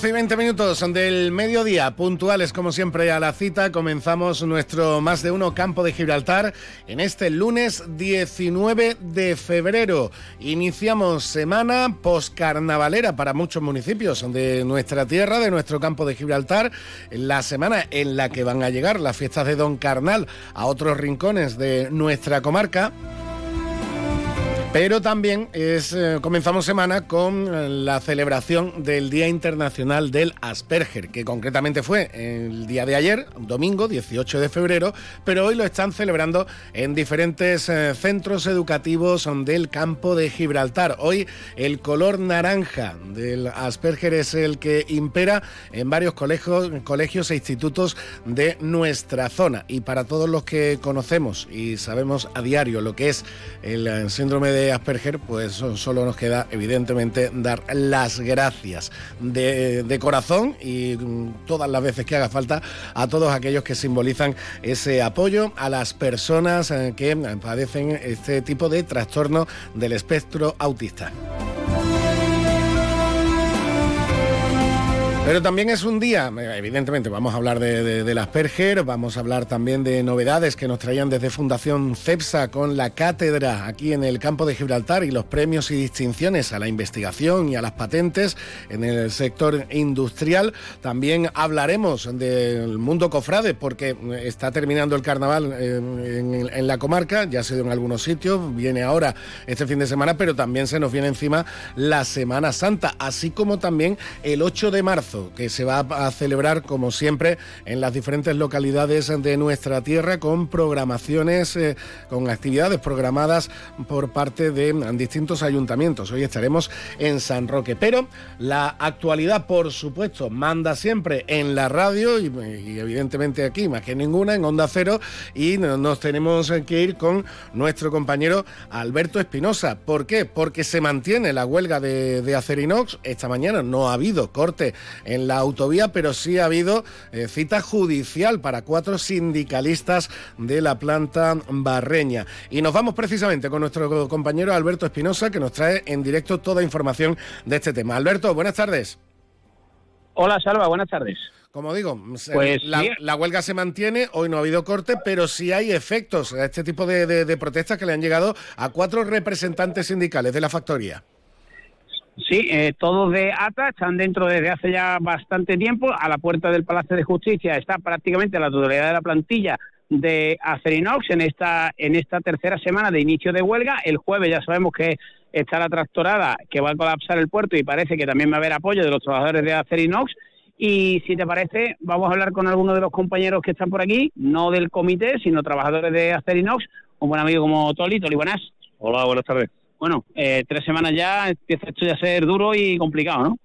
12 y 20 minutos del mediodía, puntuales como siempre a la cita, comenzamos nuestro más de uno campo de Gibraltar en este lunes 19 de febrero. Iniciamos semana poscarnavalera para muchos municipios de nuestra tierra, de nuestro campo de Gibraltar, la semana en la que van a llegar las fiestas de Don Carnal a otros rincones de nuestra comarca. Pero también es, eh, comenzamos semana con eh, la celebración del Día Internacional del Asperger, que concretamente fue el día de ayer, domingo 18 de febrero, pero hoy lo están celebrando en diferentes eh, centros educativos del campo de Gibraltar. Hoy el color naranja del Asperger es el que impera en varios colegios, colegios e institutos de nuestra zona. Y para todos los que conocemos y sabemos a diario lo que es el síndrome de Asperger, pues solo nos queda evidentemente dar las gracias de, corazón y mm, todas las veces que haga falta a todos aquellos que simbolizan ese apoyo a las personas eh, que padecen este tipo de trastorno del espectro autista. Pero también es un día, evidentemente vamos a hablar de, de, Asperger, vamos a hablar también de novedades que nos traían desde Fundación CEPSA con la cátedra aquí en el campo de Gibraltar y los premios y distinciones a la investigación y a las patentes en el sector industrial. También hablaremos del mundo cofrade porque está terminando el carnaval en, en la comarca, ya se dio en algunos sitios, viene ahora este fin de semana, pero también se nos viene encima la Semana Santa, así como también el 8 de marzo que se va a celebrar como siempre en las diferentes localidades de nuestra tierra con programaciones, eh, con actividades programadas por parte de distintos ayuntamientos. Hoy estaremos en San Roque, pero la actualidad, por supuesto, manda siempre en la radio y, evidentemente aquí más que ninguna en Onda Cero y nos tenemos que ir con nuestro compañero Alberto Espinosa. ¿Por qué? Porque se mantiene la huelga de, de Acerinox. Esta mañana no ha habido corte en la autovía, pero sí ha habido eh, cita judicial para cuatro sindicalistas de la planta barreña. Y nos vamos precisamente con nuestro compañero Alberto Espinosa, que nos trae en directo toda información de este tema. Alberto, buenas tardes. Hola, Salva, buenas tardes. Como digo, pues la, huelga se mantiene, hoy no ha habido corte, pero sí hay efectos a este tipo de protestas que le han llegado a cuatro representantes sindicales de la factoría. Sí, eh, todos de ATA están dentro desde hace ya bastante tiempo. A la puerta del Palacio de Justicia está prácticamente la totalidad de la plantilla de Acerinox en esta, en esta tercera semana de inicio de huelga. El jueves ya sabemos que está la tractorada que va a colapsar el puerto y parece que también va a haber apoyo de los trabajadores de Acerinox. Y si te parece, vamos a hablar con algunos de los compañeros que están por aquí, no del comité, sino trabajadores de Acerinox. Un buen amigo como Toli. Toli, buenas. Hola, buenas tardes bueno, eh, tres semanas ya empieza esto ya a ser duro y complicado, ¿no?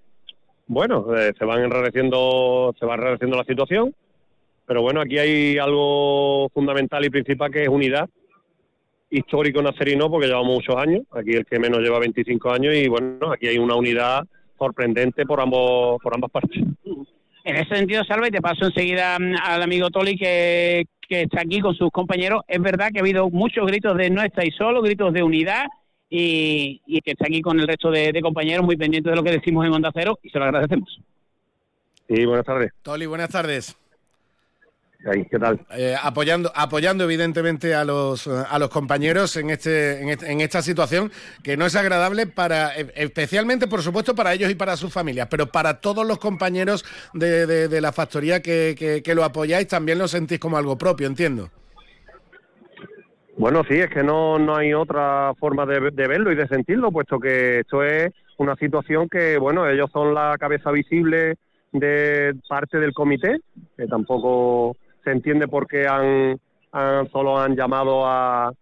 Bueno, eh, se van enrareciendo, se va enrareciendo la situación, pero bueno, aquí hay algo fundamental y principal que es unidad histórico nacerino, porque llevamos muchos años, aquí el que menos lleva 25 años y bueno, aquí hay una unidad sorprendente por ambos por ambas partes. En ese sentido, Salva, y te paso enseguida mm, al amigo Toli que, que está aquí con sus compañeros. Es verdad que ha habido muchos gritos de no estáis solo, gritos de unidad, y, que está aquí con el resto de, compañeros muy pendientes de lo que decimos en Onda Cero y se lo agradecemos. Sí, buenas tardes. Toli, buenas tardes. ¿Qué tal? Eh, apoyando, apoyando evidentemente a los, a los compañeros en, este, en, esta situación que no es agradable para, e, especialmente por supuesto para ellos y para sus familias, pero para todos los compañeros de, de, la factoría que, que lo apoyáis también lo sentís como algo propio, entiendo. Bueno, sí, es que no, no hay otra forma de, verlo y de sentirlo, puesto que esto es una situación que, bueno, ellos son la cabeza visible de parte del comité, que tampoco se entiende por qué han, solo han llamado a,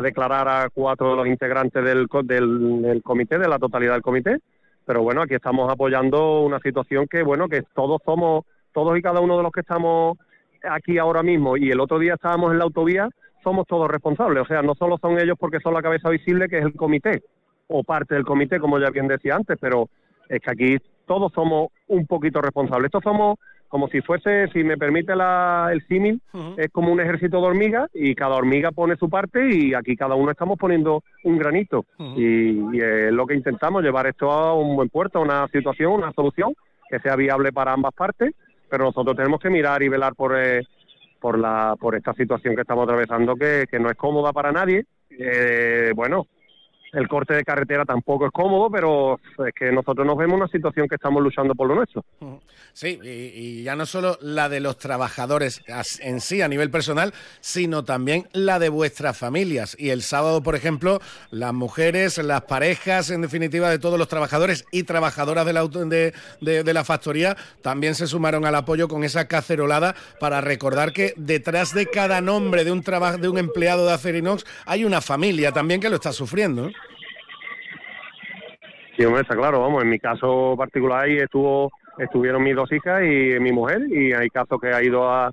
declarar a cuatro de los integrantes del, del, del, comité, de la totalidad del comité. Pero bueno, aquí estamos apoyando una situación que, bueno, que todos somos, todos y cada uno de los que estamos aquí ahora mismo y el otro día estábamos en la autovía, somos todos responsables. O sea, no solo son ellos porque son la cabeza visible, que es el comité, o parte del comité, como ya bien decía antes, pero es que aquí todos somos un poquito responsables. Estos somos como si fuese, si me permite la, el símil, es como un ejército de hormigas y cada hormiga pone su parte y aquí cada uno estamos poniendo un granito. y, es lo que intentamos, llevar esto a un buen puerto, a una situación, una solución que sea viable para ambas partes, pero nosotros tenemos que mirar y velar por, eh, por, la, por esta situación que estamos atravesando que, que no es cómoda para nadie. Eh, bueno, el corte de carretera tampoco es cómodo, pero es que nosotros nos vemos en una situación que estamos luchando por lo nuestro. Sí, y, ya no solo la de los trabajadores en sí a nivel personal, sino también la de vuestras familias. Y el sábado, por ejemplo, las mujeres, las parejas, en definitiva, de todos los trabajadores y trabajadoras de la, de, de, la factoría, también se sumaron al apoyo con esa cacerolada para recordar que detrás de cada nombre de un, de un empleado de Acerinox hay una familia también que lo está sufriendo. Sí, hombre, está claro, vamos, en mi caso particular ahí estuvo, estuvieron mis dos hijas y mi mujer, y hay casos que ha ido a,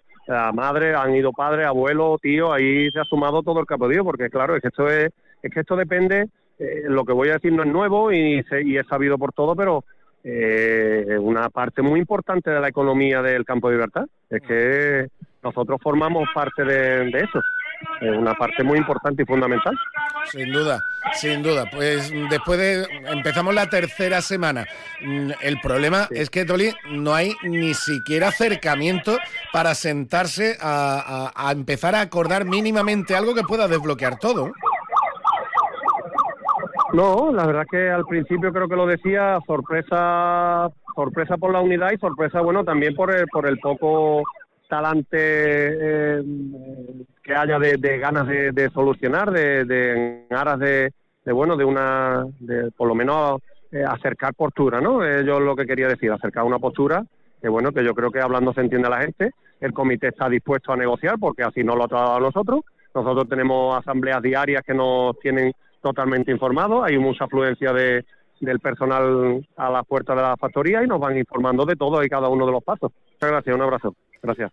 madre, han ido padres, abuelos, tíos, ahí se ha sumado todo el que ha podido, porque claro, es que esto es, es que esto depende, eh, lo que voy a decir no es nuevo y, y es sabido por todo, pero eh, una parte muy importante de la economía del campo de libertad, es que nosotros formamos parte de eso es una parte muy importante y fundamental. Sin duda, sin duda. Pues después de empezamos la tercera semana. Mm, el problema es que Toli no hay ni siquiera acercamiento para sentarse a, a empezar a acordar mínimamente algo que pueda desbloquear todo. No, la verdad que al principio creo que lo decía, sorpresa, sorpresa por la unidad y sorpresa, bueno, también por el, por el poco talante eh, que haya de, ganas de, solucionar, de, de aras de, bueno, de una, de por lo menos eh, acercar postura, ¿no? Yo lo que quería decir, acercar una postura que bueno, que yo creo que hablando se entiende a la gente, el comité está dispuesto a negociar porque así no lo ha tratado a nosotros, nosotros tenemos asambleas diarias que nos tienen totalmente informados, hay mucha afluencia de, del personal a la puerta de la factoría y nos van informando de todo y cada uno de los pasos. Muchas gracias, un abrazo. Gracias.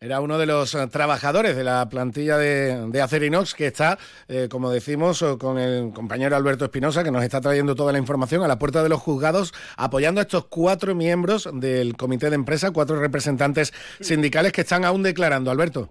Era uno de los eh, trabajadores de la plantilla de, de Acerinox que está, eh, como decimos, con el compañero Alberto Espinosa, que nos está trayendo toda la información a la puerta de los juzgados, apoyando a estos cuatro miembros del comité de empresa, cuatro representantes sindicales que están aún declarando. Alberto.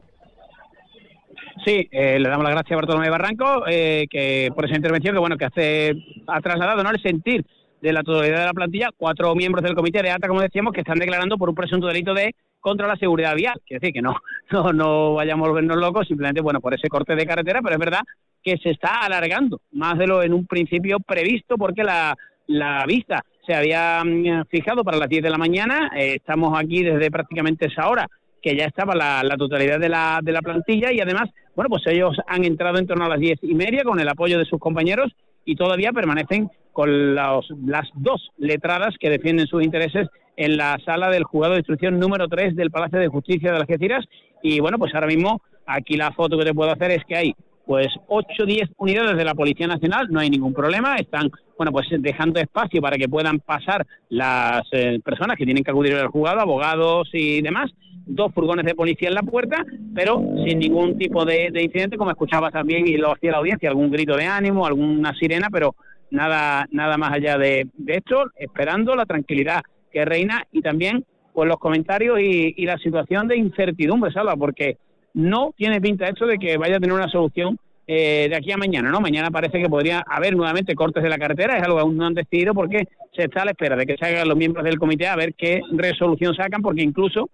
Sí, eh, le damos las gracias a Bartolomé Barranco que por esa intervención que bueno que hace ha trasladado no el sentir de la totalidad de la plantilla, cuatro miembros del comité de ATA, como decíamos, que están declarando por un presunto delito de contra la seguridad vial. Quiere decir que no, no, no vayamos a volvernos locos, simplemente, bueno, por ese corte de carretera, pero es verdad que se está alargando más de lo en un principio previsto, porque la, la vista se había mm, fijado para las 10 de la mañana. Eh, estamos aquí desde prácticamente esa hora que ya estaba la, totalidad de la, de la plantilla y además, bueno, pues ellos han entrado en torno a las diez y media con el apoyo de sus compañeros y todavía permanecen con las dos letradas que defienden sus intereses en la sala del juzgado de instrucción número 3 del Palacio de Justicia de las Algeciras. Y bueno, pues ahora mismo aquí la foto que te puedo hacer es que hay pues 8 o 10 unidades de la Policía Nacional, no hay ningún problema, están bueno pues dejando espacio para que puedan pasar las eh, personas que tienen que acudir al juzgado, abogados y demás, dos furgones de policía en la puerta, pero sin ningún tipo de, de incidente, como escuchaba también y lo hacía la audiencia, algún grito de ánimo, alguna sirena, pero nada, nada más allá de, esto, esperando la tranquilidad que reina y también pues los comentarios y, la situación de incertidumbre, Salva, porque no tiene pinta esto de que vaya a tener una solución eh, de aquí a mañana, ¿no? Mañana parece que podría haber nuevamente cortes de la carretera, es algo que aún no han decidido porque se está a la espera de que salgan los miembros del comité a ver qué resolución sacan, porque incluso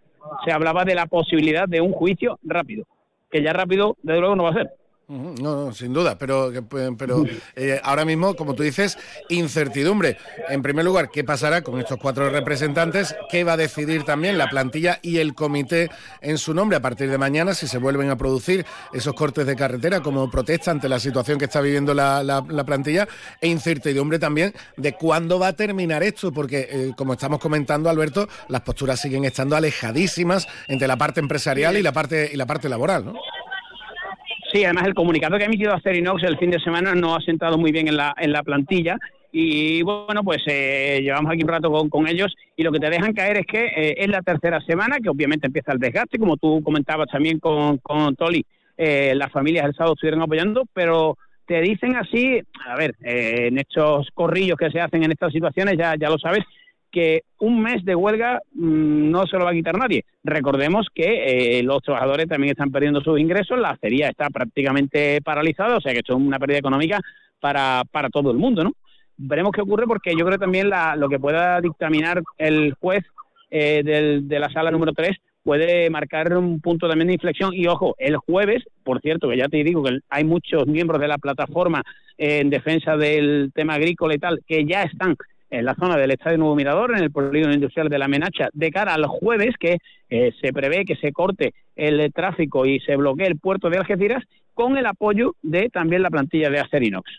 se hablaba de la posibilidad de un juicio rápido, que ya rápido, desde luego, no va a ser. No, sin duda, pero, pero eh, ahora mismo, como tú dices, incertidumbre. En primer lugar, ¿qué pasará con estos cuatro representantes? ¿Qué va a decidir también la plantilla y el comité en su nombre a partir de mañana si se vuelven a producir esos cortes de carretera como protesta ante la situación que está viviendo la, plantilla? E incertidumbre también de cuándo va a terminar esto, porque eh, como estamos comentando, Alberto, las posturas siguen estando alejadísimas entre la parte empresarial y la parte, y la parte laboral, ¿no? Sí, además el comunicado que ha emitido Acerinox el fin de semana no ha sentado muy bien en la, en la plantilla. Y bueno, pues eh, llevamos aquí un rato con, ellos y lo que te dejan caer es que eh, es la tercera semana, que obviamente empieza el desgaste, como tú comentabas también con, con Toli, eh, las familias del sábado estuvieron apoyando, pero te dicen así, a ver, en estos corrillos que se hacen en estas situaciones, ya, ya lo sabes, que un mes de huelga mm, no se lo va a quitar nadie. Recordemos que los trabajadores también están perdiendo sus ingresos, la acería está prácticamente paralizada, o sea que esto es una pérdida económica para, para todo el mundo, ¿no? veremos qué ocurre porque yo creo también la, lo que pueda dictaminar el juez eh, del, de la sala número 3 puede marcar un punto también de inflexión. Y ojo, el jueves, por cierto, que ya te digo que hay muchos miembros de la plataforma en defensa del tema agrícola y tal, que ya están en la zona del Estadio Nuevo Mirador, en el polígono industrial de la Menacha, de cara al jueves, que eh, se prevé que se corte el tráfico y se bloquee el puerto de Algeciras, con el apoyo de también la plantilla de Acerinox.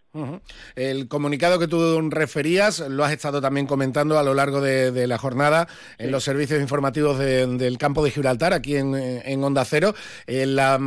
El comunicado que tú referías lo has estado también comentando a lo largo de, la jornada en los servicios informativos del campo de Gibraltar, aquí en, Onda Cero. Eh, la,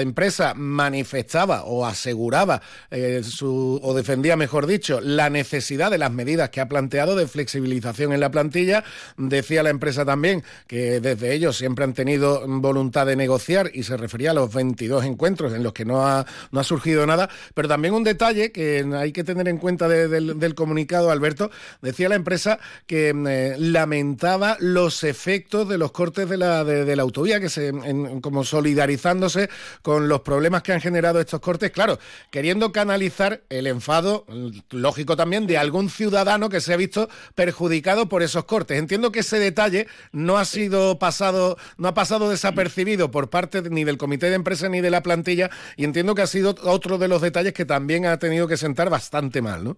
empresa manifestaba o aseguraba eh, su, o defendía, mejor dicho, la necesidad de las medidas que ha planteado de flexibilización en la plantilla. Decía la empresa también que desde ellos siempre han tenido voluntad de negociar y se refería a los 22 encuentros en los que que no ha, no ha surgido nada. Pero también un detalle que hay que tener en cuenta del, comunicado, Alberto, decía la empresa que mm, eh, lamentaba los efectos de los cortes de la, de, la autovía, que se, como solidarizándose con los problemas que han generado estos cortes, claro, queriendo canalizar el enfado, lógico también, de algún ciudadano que se ha visto perjudicado por esos cortes. Entiendo que ese detalle no ha sido pasado, no ha pasado desapercibido por parte ni del comité de empresa ni de la plantilla y entiendo que ha sido otro de los detalles que también ha tenido que sentar bastante mal, ¿no?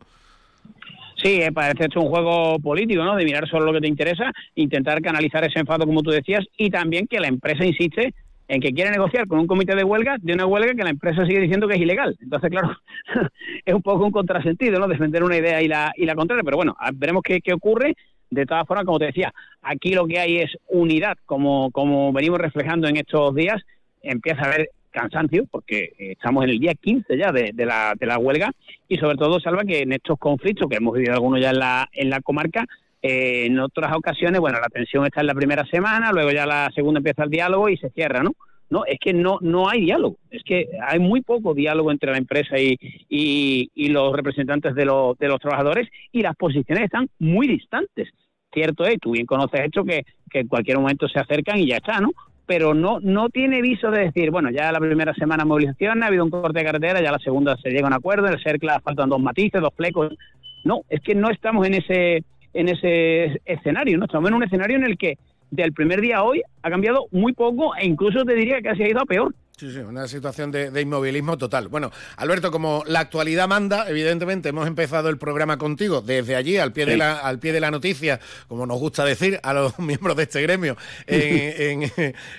Sí, eh, parece hecho un juego político, ¿no? De mirar solo lo que te interesa, intentar canalizar ese enfado, como tú decías, y también que la empresa insiste en que quiere negociar con un comité de huelga de una huelga que la empresa sigue diciendo que es ilegal. Entonces, claro, es un poco un contrasentido, ¿no? Defender una idea y la, y la contraria. Pero bueno, veremos qué, qué ocurre. De todas formas, como te decía, aquí lo que hay es unidad, como, como venimos reflejando en estos días. Empieza a haber cansancio, porque eh, estamos en el día 15 ya de, la, de la huelga, y sobre todo, Salva, que en estos conflictos, que hemos vivido algunos ya en la, en la comarca, eh, en otras ocasiones, bueno, la tensión está en la primera semana, luego ya la segunda empieza el diálogo y se cierra, ¿no? No, es que no, no hay diálogo, es que hay muy poco diálogo entre la empresa y, y, los representantes de, los de los trabajadores y las posiciones están muy distantes. Cierto es, tú bien conoces esto, que, que en cualquier momento se acercan y ya está, ¿no? Pero no, no tiene viso de decir, bueno, ya la primera semana movilización, ha habido un corte de carretera, ya la segunda se llega a un acuerdo, en el CERCLA faltan dos matices, dos flecos. No, es que no estamos en ese, en ese escenario, no estamos en un escenario en el que del primer día a hoy ha cambiado muy poco e incluso te diría que ha ido a peor. Sí, sí, una situación de, inmovilismo total. Bueno, Alberto, como la actualidad manda, evidentemente hemos empezado el programa contigo desde allí, al pie, de, la, al pie de la noticia, como nos gusta decir a los miembros de este gremio,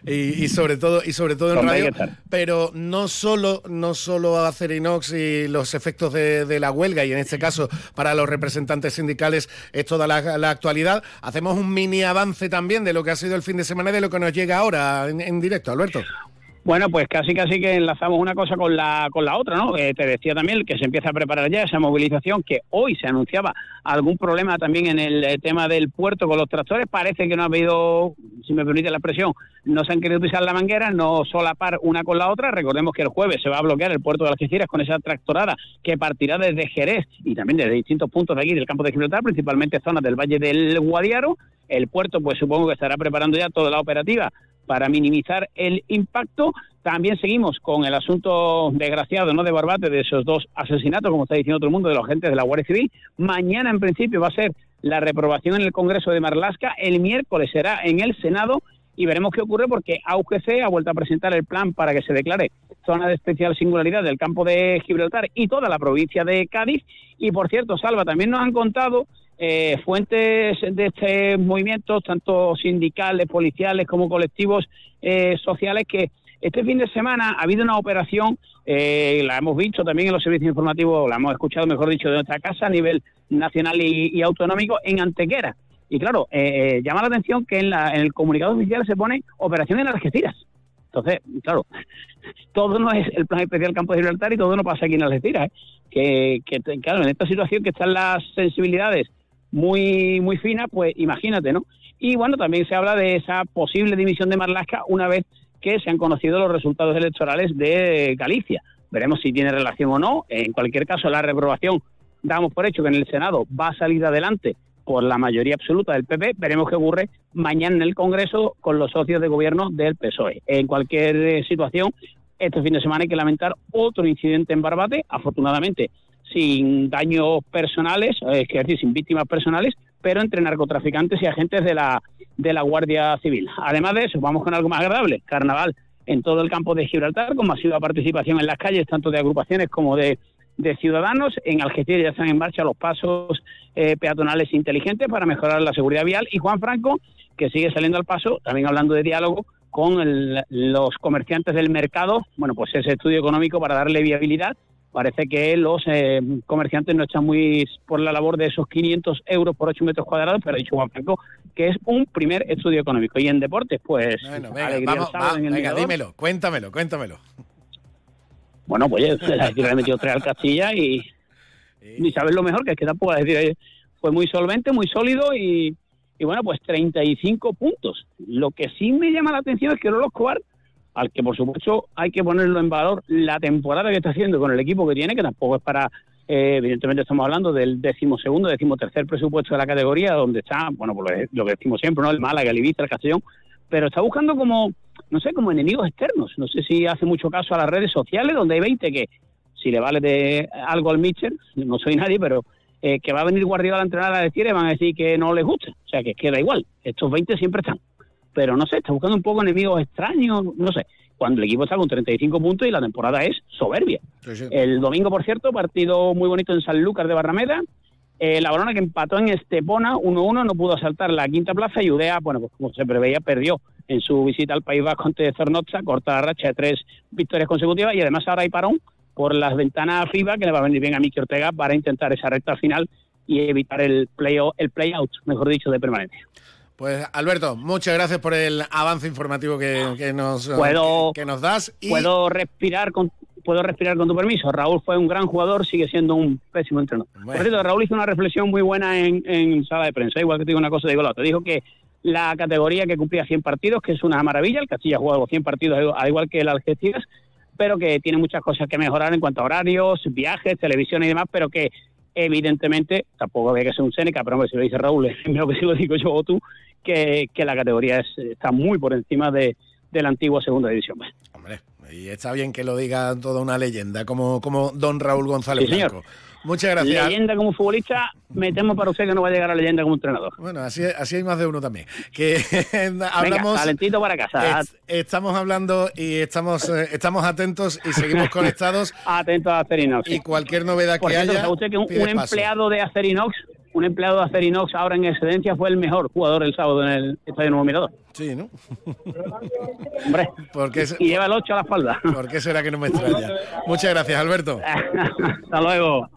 y, sobre todo y sobre todo en radio. Pero no solo, no solo a Acerinox y los efectos de, la huelga, y en este caso para los representantes sindicales es toda la, la, actualidad. Hacemos un mini avance también de lo que ha sido el fin de semana y de lo que nos llega ahora en directo, Alberto. Bueno, pues casi casi que enlazamos una cosa con la con la otra, ¿no? Eh, te decía también que se empieza a preparar ya esa movilización, que hoy se anunciaba algún problema también en el eh, tema del puerto con los tractores. Parece que no ha habido, si me permite la expresión, no se han querido pisar la manguera, no solapar una con la otra. Recordemos que el jueves se va a bloquear el puerto de Algeciras con esa tractorada que partirá desde Jerez y también desde distintos puntos de aquí del campo de Gibraltar, principalmente zonas del Valle del Guadiaro. El puerto, pues supongo que estará preparando ya toda la operativa para minimizar el impacto. También seguimos con el asunto desgraciado, ¿no? De Barbate, de esos dos asesinatos, como está diciendo todo el mundo, de los agentes de la Guardia Civil. Mañana, en principio, va a ser la reprobación en el Congreso de Marlasca. El miércoles será en el Senado y veremos qué ocurre porque AUGC ha vuelto a presentar el plan para que se declare zona de especial singularidad del campo de Gibraltar y toda la provincia de Cádiz. Y por cierto, Salva, también nos han contado eh, fuentes de este movimiento, tanto sindicales, policiales como colectivos eh, sociales, que este fin de semana ha habido una operación, eh, la hemos visto también en los servicios informativos, la hemos escuchado, mejor dicho, de nuestra casa a nivel nacional y, autonómico en Antequera. Y claro, llama la atención que en, la, en el comunicado oficial se pone operación en Algeciras. Entonces, claro, todo no es el plan especial Campo de Gibraltar y todo no pasa aquí en Algeciras. que, que, claro, en esta situación que están las sensibilidades muy, muy finas, pues imagínate, ¿no? Y bueno, también se habla de esa posible dimisión de Marlasca una vez que se han conocido los resultados electorales de Galicia. Veremos si tiene relación o no. En cualquier caso, la reprobación, damos por hecho que en el Senado va a salir adelante por la mayoría absoluta del PP. Veremos qué ocurre mañana en el Congreso con los socios de gobierno del PSOE. En cualquier eh, situación, este fin de semana hay que lamentar otro incidente en Barbate, afortunadamente sin daños personales, es decir, sin víctimas personales, pero entre narcotraficantes y agentes de la, de la Guardia Civil. Además de eso, vamos con algo más agradable, carnaval en todo el campo de Gibraltar, con masiva participación en las calles, tanto de agrupaciones como de, de ciudadanos. En Algeciras ya están en marcha los pasos eh, peatonales inteligentes para mejorar la seguridad vial. Y Juan Franco, que sigue saliendo al paso, también hablando de diálogo con los comerciantes del mercado, bueno, pues ese estudio económico para darle viabilidad parece que los eh, comerciantes no están muy por la labor de esos 500 euros por 8 metros cuadrados, pero ha dicho Juan Franco que es un primer estudio económico. Y en deportes, pues. Bueno, venga, vamos, venga dímelo, cuéntamelo, cuéntamelo. Bueno, pues le he metido tres al Castilla y. Ni sabes lo mejor, que es que tampoco decir. Eh, fue muy solvente, muy sólido y, y bueno, pues 35 puntos. Lo que sí me llama la atención es que Lolo Escobar al que por supuesto hay que ponerlo en valor la temporada que está haciendo con el equipo que tiene, que tampoco es para, eh, evidentemente estamos hablando del decimosegundo, decimotercer presupuesto de la categoría, donde está, bueno, pues lo que decimos siempre, ¿no? El Málaga, el Ibiza, el Castellón, pero está buscando como, no sé, como enemigos externos. No sé si hace mucho caso a las redes sociales, donde hay 20 que, si le vale de algo al Mitchell, no soy nadie, pero eh, que va a venir Guardiola a entrenar a decir y van a decir que no les gusta. O sea, que queda igual. Estos 20 siempre están pero no sé, está buscando un poco enemigos extraños, no sé. Cuando el equipo está con 35 puntos y la temporada es soberbia. El domingo, por cierto, partido muy bonito en San Lucas de Barrameda. Eh, la Barona que empató en Estepona 1-1, no pudo saltar la quinta plaza y Udea, bueno, pues como se preveía, perdió en su visita al País Vasco ante Zornoza, corta la racha de tres victorias consecutivas y además ahora hay parón por las ventanas FIBA que le va a venir bien a Miki Ortega para intentar esa recta final y evitar el play, el play out, mejor dicho, de permanencia. Pues Alberto, muchas gracias por el avance informativo que, nos, que, nos das. Puedo respirar con puedo respirar con tu permiso. Raúl fue un gran jugador, sigue siendo un pésimo entrenador. Por cierto, Raúl hizo una reflexión muy buena en, sala de prensa, igual que te digo una cosa, digo la otra. Dijo que la categoría que cumplía 100 partidos, que es una maravilla, el Castilla ha jugado 100 partidos al igual que el Algeciras, pero que tiene muchas cosas que mejorar en cuanto a horarios, viajes, televisión y demás, pero que evidentemente, tampoco había que ser un Seneca, pero hombre, si lo dice Raúl, es mejor que si lo digo yo o tú, que, la categoría está muy por encima de, la antigua segunda división. Hombre, y está bien que lo diga toda una leyenda, como, como don Raúl González Blanco. Muchas gracias. Leyenda como futbolista, me temo para usted que no va a llegar a leyenda como entrenador. Bueno, así, así hay más de uno también. Que hablamos. talentito para casa. estamos hablando y estamos, eh, estamos atentos y seguimos conectados. atentos a Acerinox. Y cualquier novedad que haya. usted que un, empleado de Acerinox un empleado de Acerinox ahora en excedencia fue el mejor jugador el sábado en el Estadio Nuevo Mirador. Sí, ¿no? Hombre, y lleva el 8 a la espalda. ¿Por qué será que no me extraña? Muchas gracias, Alberto. Hasta luego.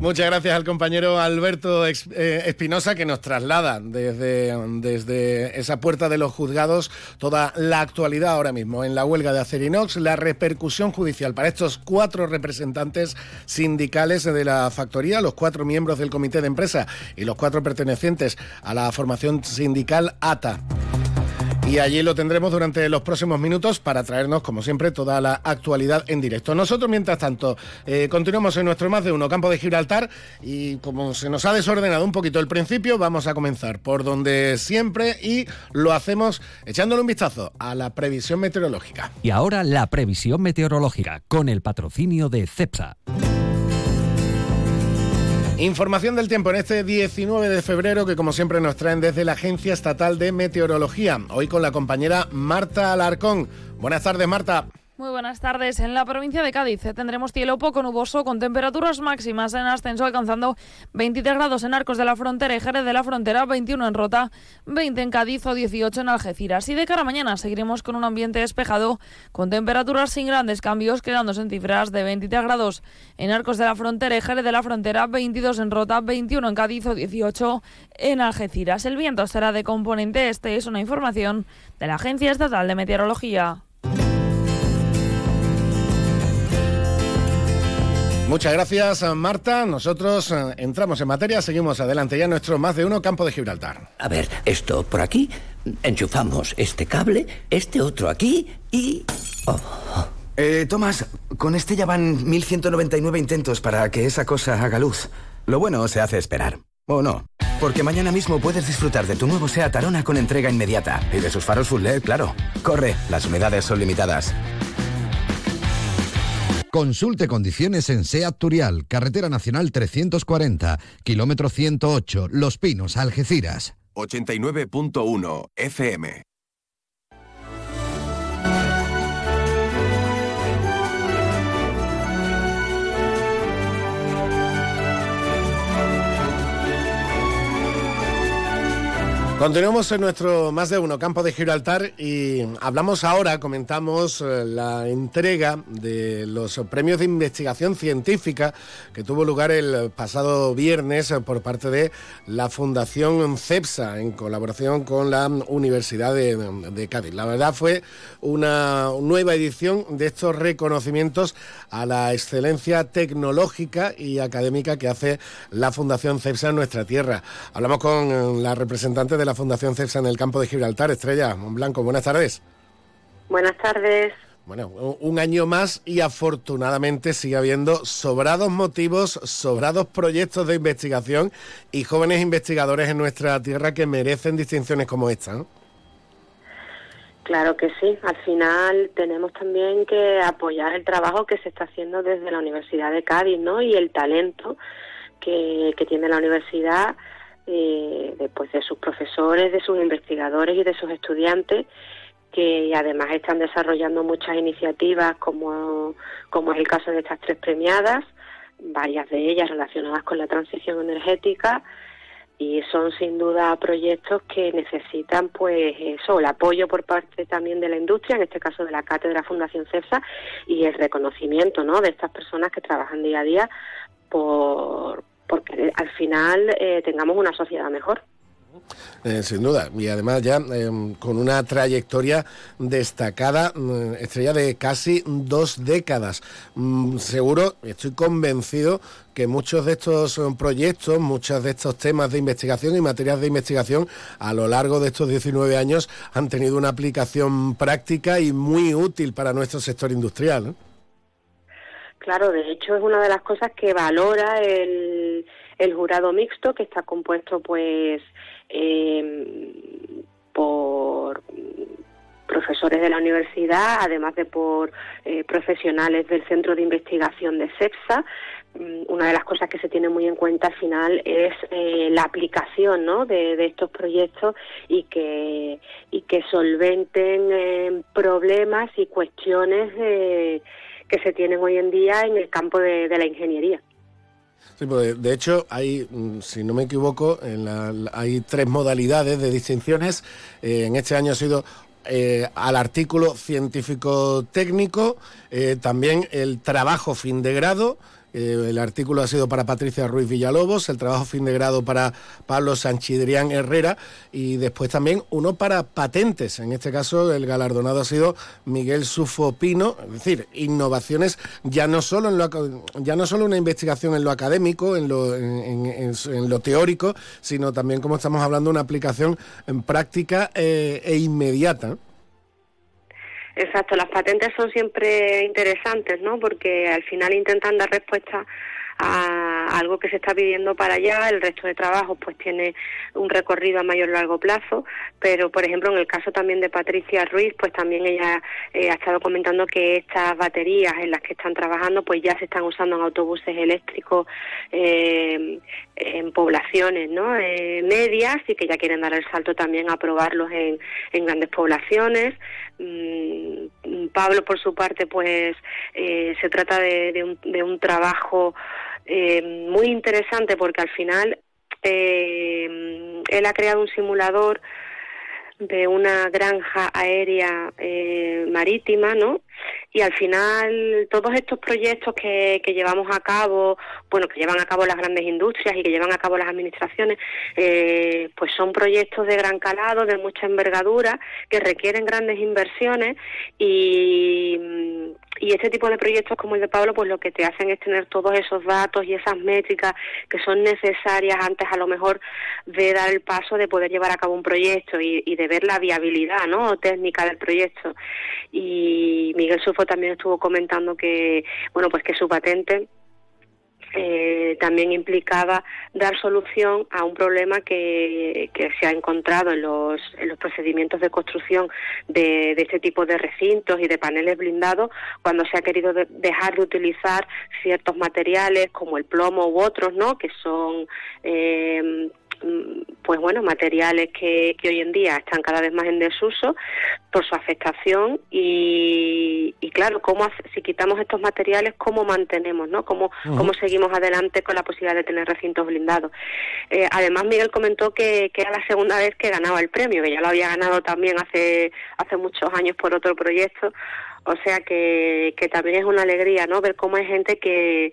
Muchas gracias al compañero Alberto eh, Espinosa que nos traslada desde, desde esa puerta de los juzgados toda la actualidad ahora mismo en la huelga de Acerinox, la repercusión judicial para estos cuatro representantes sindicales de la factoría, los cuatro miembros del comité de empresa y los cuatro pertenecientes a la formación sindical ATA. Y allí lo tendremos durante los próximos minutos para traernos, como siempre, toda la actualidad en directo. Nosotros, mientras tanto, eh, continuamos en nuestro más de uno campo de Gibraltar y como se nos ha desordenado un poquito el principio, vamos a comenzar por donde siempre y lo hacemos echándole un vistazo a la previsión meteorológica. Y ahora la previsión meteorológica con el patrocinio de CEPSA. Información del tiempo en este 19 de febrero que como siempre nos traen desde la Agencia Estatal de Meteorología. Hoy con la compañera Marta Alarcón. Buenas tardes, Marta. Muy buenas tardes. En la provincia de Cádiz tendremos cielo poco nuboso con temperaturas máximas en ascenso alcanzando 23 grados en Arcos de la Frontera y Jerez de la Frontera, 21 en Rota, 20 en Cádiz o 18 en Algeciras. Y de cara a mañana seguiremos con un ambiente despejado con temperaturas sin grandes cambios, quedándose en cifras de 23 grados en Arcos de la Frontera y Jerez de la Frontera, 22 en Rota, 21 en Cádiz o 18 en Algeciras. El viento será de componente este, es una información de la Agencia Estatal de Meteorología. Muchas gracias, Marta. Nosotros eh, entramos en materia, seguimos adelante ya nuestro más de uno campo de Gibraltar. A ver, esto por aquí, enchufamos este cable, este otro aquí y... Oh. Eh, Tomás, con este ya van 1199 intentos para que esa cosa haga luz. Lo bueno se hace esperar. ¿O no? Porque mañana mismo puedes disfrutar de tu nuevo SEAT Arona con entrega inmediata. Y de sus faros full LED, claro. Corre, las unidades son limitadas. Consulte condiciones en SEAT Turial, Carretera Nacional 340, kilómetro 108, Los Pinos, Algeciras. 89.1 FM. Continuamos en nuestro más de uno campo de Gibraltar y hablamos ahora, comentamos eh, la entrega de los premios de investigación científica que tuvo lugar el pasado viernes eh, por parte de la Fundación CEPSA en colaboración con la Universidad de, Cádiz. La verdad fue una nueva edición de estos reconocimientos a la excelencia tecnológica y académica que hace la Fundación CEPSA en nuestra tierra. Hablamos con eh, la representante de la Fundación CEPSA en el campo de Gibraltar. Estrella Blanco, buenas tardes. Buenas tardes. Bueno, un año más y afortunadamente sigue habiendo sobrados motivos, sobrados proyectos de investigación y jóvenes investigadores en nuestra tierra que merecen distinciones como esta. Claro que sí. Al final tenemos también que apoyar el trabajo que se está haciendo desde la Universidad de Cádiz, ¿no? Y el talento que, que tiene la universidad eh, de, pues, de sus profesores, de sus investigadores y de sus estudiantes que además están desarrollando muchas iniciativas como, como es el caso de estas tres premiadas, varias de ellas relacionadas con la transición energética y son sin duda proyectos que necesitan pues eso, el apoyo por parte también de la industria, en este caso de la Cátedra Fundación CEPSA y el reconocimiento ¿no? de estas personas que trabajan día a día por, porque al final eh, tengamos una sociedad mejor. Eh, sin duda, y además ya em, con una trayectoria destacada, mm, estrella de casi dos décadas. Mm, seguro, estoy convencido que muchos de estos em, proyectos, muchos de estos temas de investigación y materias de investigación a lo largo de estos 19 años han tenido una aplicación práctica y muy útil para nuestro sector industrial. Claro, de hecho es una de las cosas que valora el, jurado mixto, que está compuesto pues eh, por profesores de la universidad, además de por eh, profesionales del Centro de Investigación de CEPSA. Mm, una de las cosas que se tiene muy en cuenta al final es eh, la aplicación ¿no? de, estos proyectos y que, y que solventen eh, problemas y cuestiones que se tienen hoy en día en el campo de, la ingeniería. Sí, pues de hecho hay, mm, si no me equivoco, hay tres modalidades de distinciones. Eh, en este año ha sido eh, al artículo científico técnico, eh, también el trabajo fin de grado eh, el artículo ha sido para Patricia Ruiz Villalobos, el trabajo fin de grado para Pablo Sanchidrián Herrera y después también uno para patentes. En este caso, el galardonado ha sido Miguel Sufo Pino, es decir, innovaciones ya no solo en lo, ya no solo una investigación en lo académico, en lo, en, lo teórico, sino también, como estamos hablando, una aplicación en práctica eh, e inmediata. Exacto, las patentes son siempre interesantes, ¿no? Porque al final intentan dar respuesta a algo que se está pidiendo para allá, el resto de trabajos pues tiene un recorrido a mayor largo plazo, pero por ejemplo en el caso también de Patricia Ruiz, pues también ella eh, ha estado comentando que estas baterías en las que están trabajando pues ya se están usando en autobuses eléctricos eh, en poblaciones ¿no? Eh, medias y que ya quieren dar el salto también a probarlos en, en grandes poblaciones. Mm, Pablo por su parte pues se trata de, un, de un trabajo eh, muy interesante porque al final eh, él ha creado un simulador de una granja aérea eh, marítima, ¿no? Y al final todos estos proyectos que, que, llevamos a cabo, bueno, que llevan a cabo las grandes industrias y que llevan a cabo las administraciones, eh, pues son proyectos de gran calado, de mucha envergadura, que requieren grandes inversiones y, este tipo de proyectos como el de Pablo, pues lo que te hacen es tener todos esos datos y esas métricas que son necesarias antes a lo mejor de dar el paso de poder llevar a cabo un proyecto y, de ver la viabilidad ¿no? técnica del proyecto. Y Miguel Sufo también estuvo comentando que, bueno, pues que su patente eh, también implicaba dar solución a un problema que, que se ha encontrado en los, en los procedimientos de construcción de, de, este tipo de recintos y de paneles blindados cuando se ha querido de, dejar de utilizar ciertos materiales como el plomo u otros, ¿no? Que son eh, pues bueno, materiales que, que, hoy en día están cada vez más en desuso por su afectación y, y claro, cómo si quitamos estos materiales, cómo mantenemos, ¿no? Cómo, uh -huh. cómo seguimos adelante con la posibilidad de tener recintos blindados. Eh, además, Miguel comentó que, que, era la segunda vez que ganaba el premio, que ya lo había ganado también hace, hace muchos años por otro proyecto, o sea que, que también es una alegría, ¿no? Ver cómo hay gente que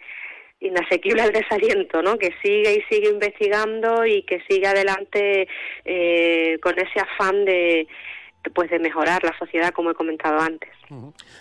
inasequible al desaliento, ¿no? Que sigue y sigue investigando y que sigue adelante eh, con ese afán de pues de mejorar la sociedad, como he comentado antes.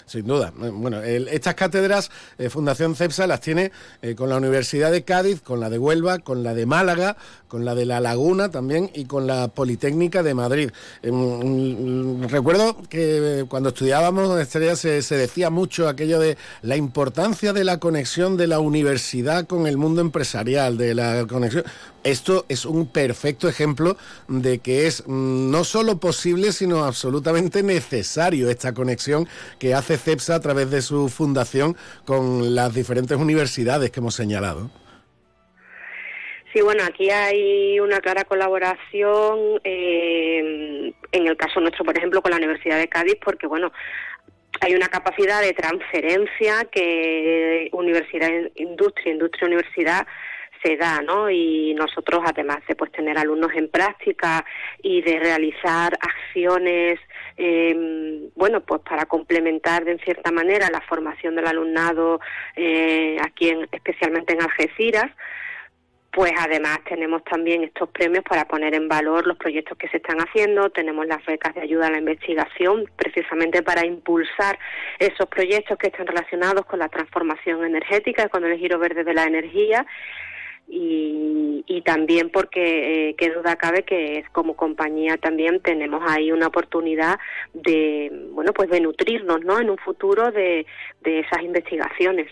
Sin duda. Bueno, el, estas cátedras eh, Fundación CEPSA las tiene eh, con la Universidad de Cádiz, con la de Huelva, con la de Málaga, con la de La Laguna también y con la Politécnica de Madrid. Eh, recuerdo que cuando estudiábamos Estrella se, se, decía mucho aquello de la importancia de la conexión de la universidad con el mundo empresarial, de la conexión. Esto es un perfecto ejemplo de que es mm, no solo posible, sino absolutamente necesario esta conexión que hace CEPSA a través de su fundación con las diferentes universidades que hemos señalado. Sí, bueno, aquí hay una clara colaboración eh, en el caso nuestro, por ejemplo, con la Universidad de Cádiz, porque, bueno, hay una capacidad de transferencia que universidad, industria, industria, universidad se da, ¿no? Y nosotros, además de pues tener alumnos en práctica y de realizar acciones, eh, bueno, pues para complementar de en cierta manera la formación del alumnado eh, aquí, en, especialmente en Algeciras, pues además tenemos también estos premios para poner en valor los proyectos que se están haciendo, tenemos las becas de ayuda a la investigación precisamente para impulsar esos proyectos que están relacionados con la transformación energética y con el giro verde de la energía y, y también porque eh, qué duda cabe que como compañía también tenemos ahí una oportunidad de bueno pues de nutrirnos no en un futuro de, de esas investigaciones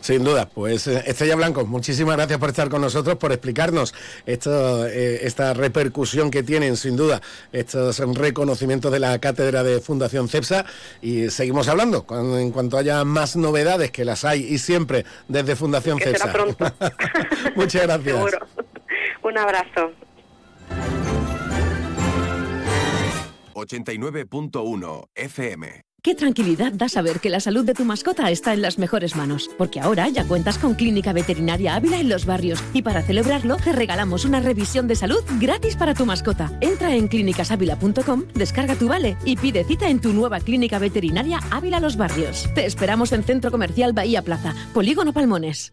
sin duda, pues Estrella Blanco, muchísimas gracias por estar con nosotros, por explicarnos esto, eh, esta repercusión que tienen, sin duda, estos reconocimientos de la cátedra de Fundación CEPSA y seguimos hablando cuando, en cuanto haya más novedades, que las hay y siempre desde Fundación que CEPSA. Será pronto. Muchas gracias. Seguro. Un abrazo. 89.1 FM Qué tranquilidad da saber que la salud de tu mascota está en las mejores manos, porque ahora ya cuentas con Clínica Veterinaria Ávila en los barrios y para celebrarlo te regalamos una revisión de salud gratis para tu mascota. Entra en clínicasávila.com, descarga tu vale y pide cita en tu nueva Clínica Veterinaria Ávila Los Barrios. Te esperamos en Centro Comercial Bahía Plaza, Polígono Palmones.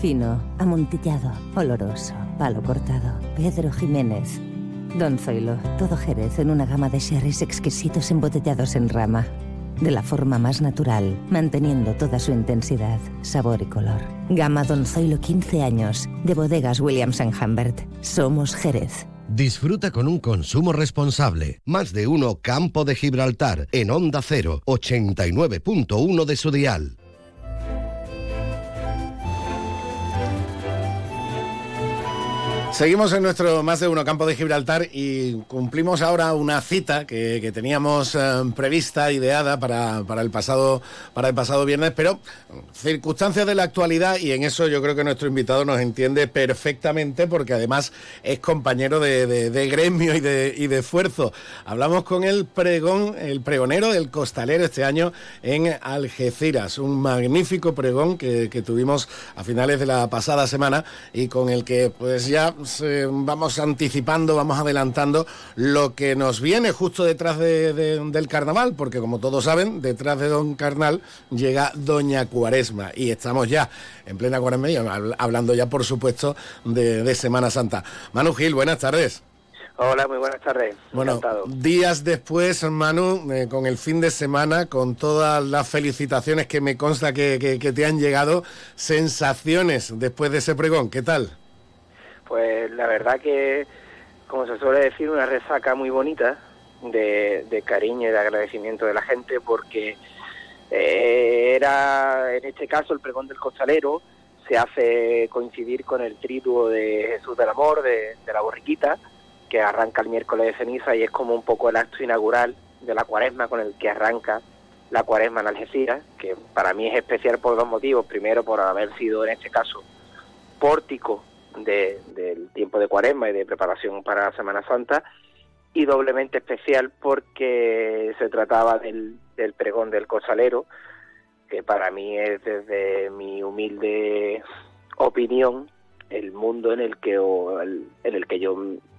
Fino, amontillado, oloroso, palo cortado. Pedro Jiménez. Don Zoilo, todo Jerez en una gama de sherries exquisitos embotellados en rama. De la forma más natural, manteniendo toda su intensidad, sabor y color. Gama Don Zoilo 15 años, de bodegas Williams ⁇ Humbert. Somos Jerez. Disfruta con un consumo responsable. Más de uno Campo de Gibraltar, en Onda 0, 89.1 de su dial. Seguimos en nuestro más de uno campo de Gibraltar y cumplimos ahora una cita que, teníamos eh, prevista, ideada para, para, el pasado, para el pasado viernes, pero circunstancias de la actualidad y en eso yo creo que nuestro invitado nos entiende perfectamente porque además es compañero de, gremio y de, y de esfuerzo. Hablamos con el pregón, el pregonero del costalero este año en Algeciras, un magnífico pregón que, que tuvimos a finales de la pasada semana y con el que pues ya vamos anticipando, vamos adelantando lo que nos viene justo detrás del carnaval, porque como todos saben, detrás de Don Carnal llega Doña Cuaresma y estamos ya en plena cuaresma hablando ya, por supuesto, de, Semana Santa. Manu Gil, buenas tardes. Hola, muy buenas tardes. Bueno, días después, Manu, eh, con el fin de semana, con todas las felicitaciones que me consta que, que, te han llegado, sensaciones después de ese pregón, ¿qué tal? Pues la verdad que, como se suele decir, una resaca muy bonita de, cariño y de agradecimiento de la gente porque eh, era, en este caso, el pregón del costalero se hace coincidir con el triduo de Jesús del Amor, de, la borriquita, que arranca el miércoles de ceniza y es como un poco el acto inaugural de la cuaresma con el que arranca la cuaresma en Algeciras, que para mí es especial por dos motivos. Primero, por haber sido en este caso pórtico del tiempo de cuaresma y de preparación para la Semana Santa y doblemente especial porque se trataba del, pregón del cosalero, que para mí es desde mi humilde opinión el mundo en el que en el que yo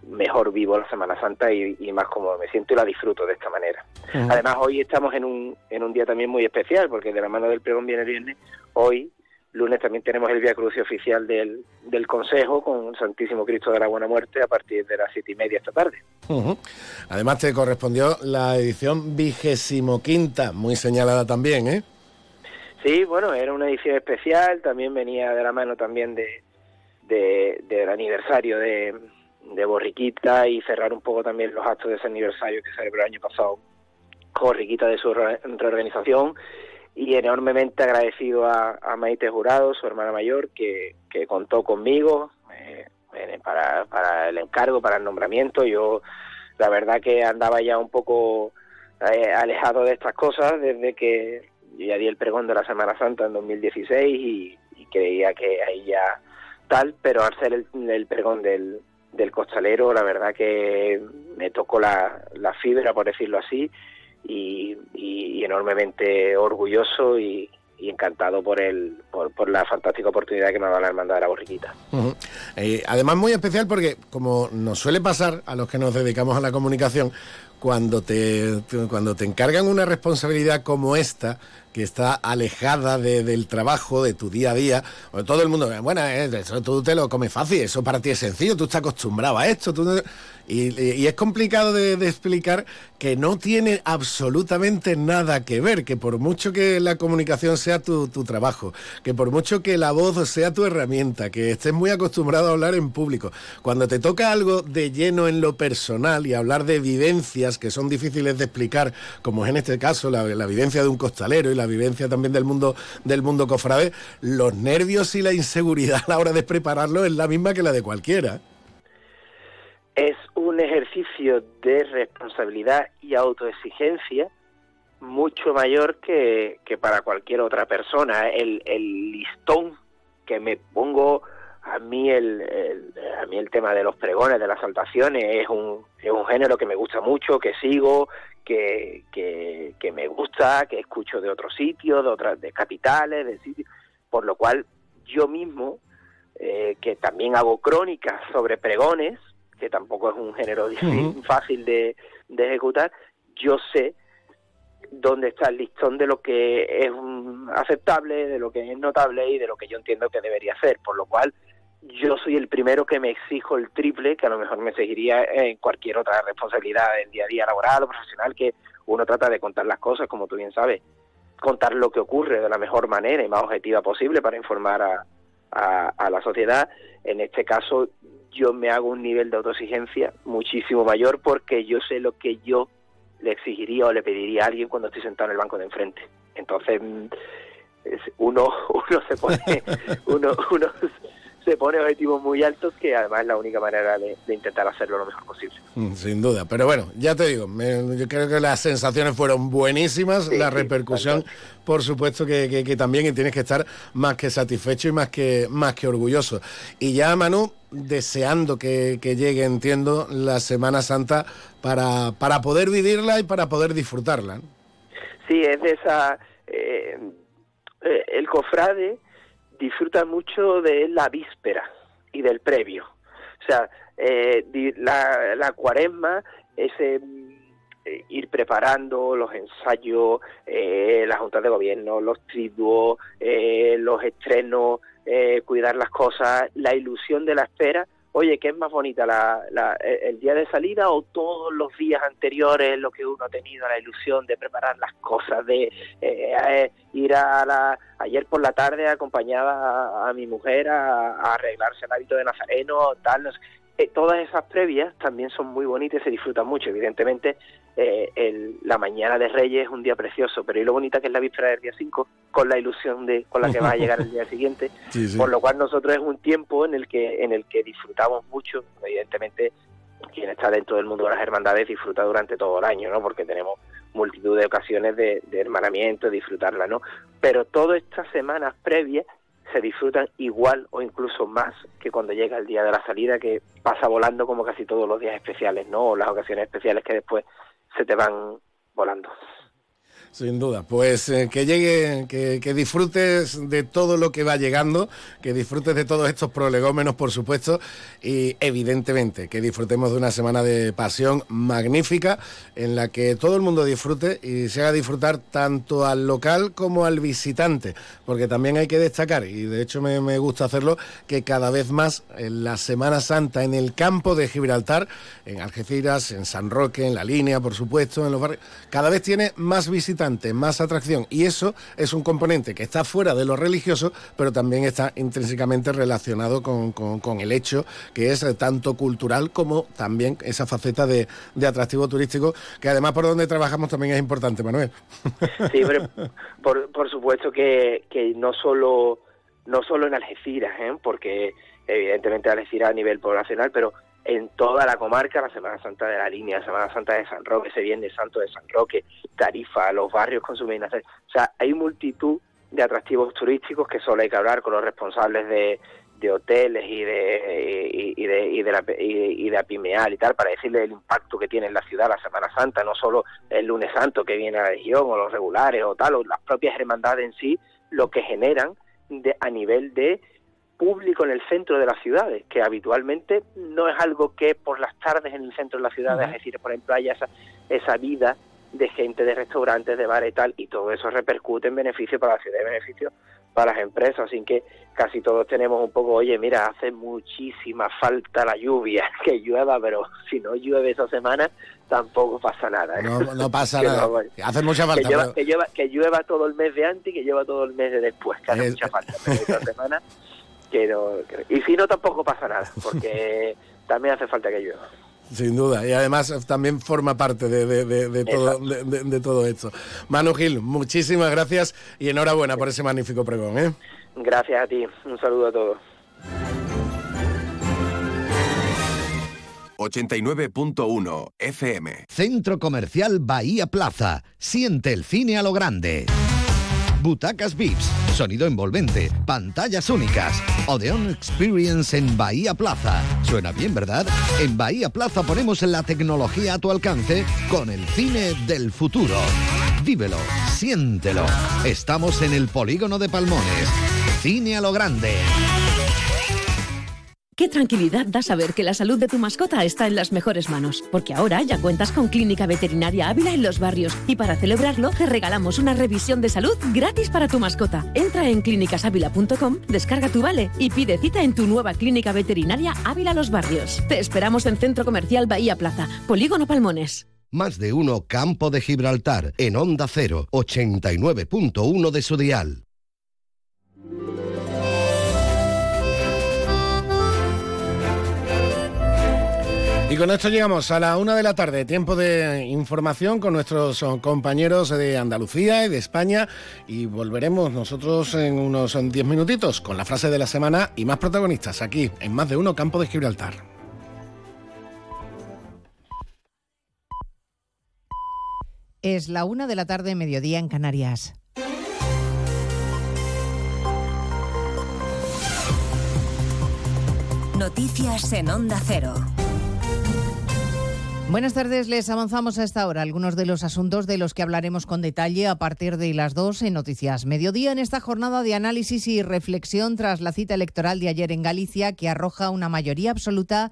mejor vivo la Semana Santa y, más como me siento y la disfruto de esta manera. Además hoy estamos en un, en un día también muy especial porque de la mano del pregón viene el viernes. Hoy lunes también tenemos el Vía Crucis oficial del, del Consejo con el Santísimo Cristo de la Buena Muerte a partir de las siete y media esta tarde. Además te correspondió la edición vigésimo quinta, muy señalada también, ¿eh? Sí, bueno, era una edición especial, también venía de la mano también de, del aniversario de, de Borriquita y cerrar un poco también los actos de ese aniversario que celebró el año pasado con Borriquita de su reorganización y enormemente agradecido a, Maite Jurado, su hermana mayor, que, contó conmigo eh, para, para el encargo, para el nombramiento. Yo la verdad que andaba ya un poco eh, alejado de estas cosas desde que yo ya di el pregón de la Semana Santa en 2016 y, creía que ahí ya tal, pero al ser el, pregón del, del costalero, la verdad que me tocó la, la fibra, por decirlo así, y, enormemente orgulloso y, encantado por el por, la fantástica oportunidad que me va a la hermandad de la borriquita. Eh, además muy especial porque como nos suele pasar a los que nos dedicamos a la comunicación, cuando te, cuando te encargan una responsabilidad como esta, que está alejada del trabajo, de tu día a día, todo el mundo, bueno, eh, eso tú te lo comes fácil, eso para ti es sencillo, tú estás acostumbrado a esto, tú y, es complicado de, explicar que no tiene absolutamente nada que ver, que por mucho que la comunicación sea tu, trabajo, que por mucho que la voz sea tu herramienta, que estés muy acostumbrado a hablar en público, cuando te toca algo de lleno en lo personal y hablar de vivencias que son difíciles de explicar, como es en este caso la, la vivencia de un costalero y la vivencia también del mundo del mundo cofrade, los nervios y la inseguridad a la hora de prepararlo es la misma que la de cualquiera es un ejercicio de responsabilidad y autoexigencia mucho mayor que, para cualquier otra persona. El, el, listón que me pongo a mí el, a mí el tema de los pregones, de las saltaciones, es un, es un género que me gusta mucho, que sigo, que, que, que me gusta, que escucho de otros sitios, de otras de capitales, de sitios, por lo cual yo mismo, eh, que también hago crónicas sobre pregones, que tampoco es un género fácil de, ejecutar, yo sé dónde está el listón de lo que es aceptable, de lo que es notable y de lo que yo entiendo que debería ser, por lo cual yo soy el primero que me exijo el triple, que a lo mejor me exigiría en cualquier otra responsabilidad del día a día laboral o profesional, que uno trata de contar las cosas, como tú bien sabes, contar lo que ocurre de la mejor manera y más objetiva posible para informar a, a la sociedad. En este caso, yo me hago un nivel de autoexigencia muchísimo mayor porque yo sé lo que yo le exigiría o le pediría a alguien cuando estoy sentado en el banco de enfrente. Entonces, mm, uno, uno se pone, uno, uno se pone objetivos muy altos que además es la única manera de, intentar hacerlo lo mejor posible. Mm, sin duda, pero bueno, ya te digo, yo creo que las sensaciones fueron buenísimas, la repercusión, por supuesto que, que, también y tienes que estar más que satisfecho y más que, más que orgulloso. Y ya Manu, deseando que, llegue, entiendo, la Semana Santa para, para poder vivirla y para poder disfrutarla. Sí, es de esa... Eh, eh, el cofrade disfruta mucho de la víspera y del previo. O sea, eh, la, cuaresma es eh, ir preparando los ensayos, eh, las juntas de gobierno, los triduos, los estrenos, cuidar las cosas, la ilusión de la espera oye, ¿qué es más bonita, la, la, el día de salida o todos los días anteriores, lo que uno ha tenido la ilusión de preparar las cosas, de eh, eh, ir a la... Ayer por la tarde acompañaba a, mi mujer a, arreglarse el hábito de nazareno, tal, eh, todas esas previas también son muy bonitas y se disfrutan mucho, evidentemente eh, el, la mañana de Reyes es un día precioso, pero y lo bonita que es la víspera del día 5, con la ilusión de con la que va a llegar el día siguiente, por lo cual nosotros es un tiempo en el que en el que disfrutamos mucho, evidentemente quien está dentro del mundo de las hermandades disfruta durante todo el año, ¿no? Porque tenemos multitud de ocasiones de, de hermanamiento, disfrutarla, ¿no? Pero todas estas semanas previas se disfrutan igual o incluso más que cuando llega el día de la salida, que pasa volando como casi todos los días especiales, ¿no? O las ocasiones especiales que después se te van volando. Sin duda, pues eh, que llegue, que, disfrutes de todo lo que va llegando, que disfrutes de todos estos prolegómenos, por supuesto, y evidentemente que disfrutemos de una semana de pasión magnífica en la que todo el mundo disfrute y se haga disfrutar tanto al local como al visitante, porque también hay que destacar, y de hecho me, me gusta hacerlo, que cada vez más en la Semana Santa en el campo de Gibraltar, en Algeciras, en San Roque, en la línea, por supuesto, en los barrios, cada vez tiene más visitantes más atracción. Y eso es un componente que está fuera de lo religioso, pero también está intrínsecamente relacionado con, el hecho que es tanto cultural como también esa faceta de, atractivo turístico, que además por donde trabajamos también es importante, Manuel. Sí, pero por, supuesto que, que no solo no solo en Algeciras, ¿eh? porque evidentemente Algeciras a nivel poblacional, pero en toda la comarca, la Semana Santa de la Línea, la Semana Santa de San Roque, ese Viernes Santo de San Roque, Tarifa, los barrios con su O sea, hay multitud de atractivos turísticos que solo hay que hablar con los responsables de, de hoteles y de y, de y de, la, y, de Apimeal y tal para decirle el impacto que tiene en la ciudad la Semana Santa no solo el lunes santo que viene a la región o los regulares o tal o las propias hermandades en sí lo que generan de, a nivel de público en el centro de las ciudades, que habitualmente no es algo que por las tardes en el centro de las ciudades, es decir, por ejemplo, haya esa, esa vida de gente de restaurantes, de bares y tal, y todo eso repercute en beneficio para la ciudad y beneficio para las empresas, así que casi todos tenemos un poco, oye, mira, hace muchísima falta la lluvia, que llueva, pero si no llueve esa semana, tampoco pasa nada. ¿eh? No, pasa nada, hace mucha falta. Que, que, llueva, todo el mes de antes y que llueva todo el mes de después, que hace mucha falta, pero esa semana y si no, tampoco pasa nada, porque también hace falta que llueva. Sin duda, y además también forma parte de, todo, de, todo esto. Manu Gil, muchísimas gracias y enhorabuena por ese magnífico pregón. ¿eh? Gracias a ti, un saludo a todos. 89.1 FM. Centro Comercial Bahía Plaza. Siente el cine a lo grande. Butacas VIPs, sonido envolvente, pantallas únicas. Odeon Experience en Bahía Plaza. Suena bien, ¿verdad? En Bahía Plaza ponemos la tecnología a tu alcance con el cine del futuro. Vívelo, siéntelo. Estamos en el polígono de Palmones. Cine a lo grande. Qué tranquilidad da saber que la salud de tu mascota está en las mejores manos, porque ahora ya cuentas con Clínica Veterinaria Ávila en los barrios y para celebrarlo te regalamos una revisión de salud gratis para tu mascota. Entra en clínicasávila.com, descarga tu vale y pide cita en tu nueva Clínica Veterinaria Ávila Los Barrios. Te esperamos en Centro Comercial Bahía Plaza, Polígono Palmones. Más de uno Campo de Gibraltar en Onda 0, 89.1 de su dial. Y con esto llegamos a la una de la tarde, tiempo de información con nuestros compañeros de Andalucía y de España y volveremos nosotros en unos diez minutitos con la frase de la semana y más protagonistas aquí en Más de Uno Campo de Gibraltar. Es la una de la tarde, mediodía en Canarias. Noticias en Onda Cero. Buenas tardes, les avanzamos a esta hora algunos de los asuntos de los que hablaremos con detalle a partir de las dos en Noticias Mediodía en esta jornada de análisis y reflexión tras la cita electoral de ayer en Galicia que arroja una mayoría absoluta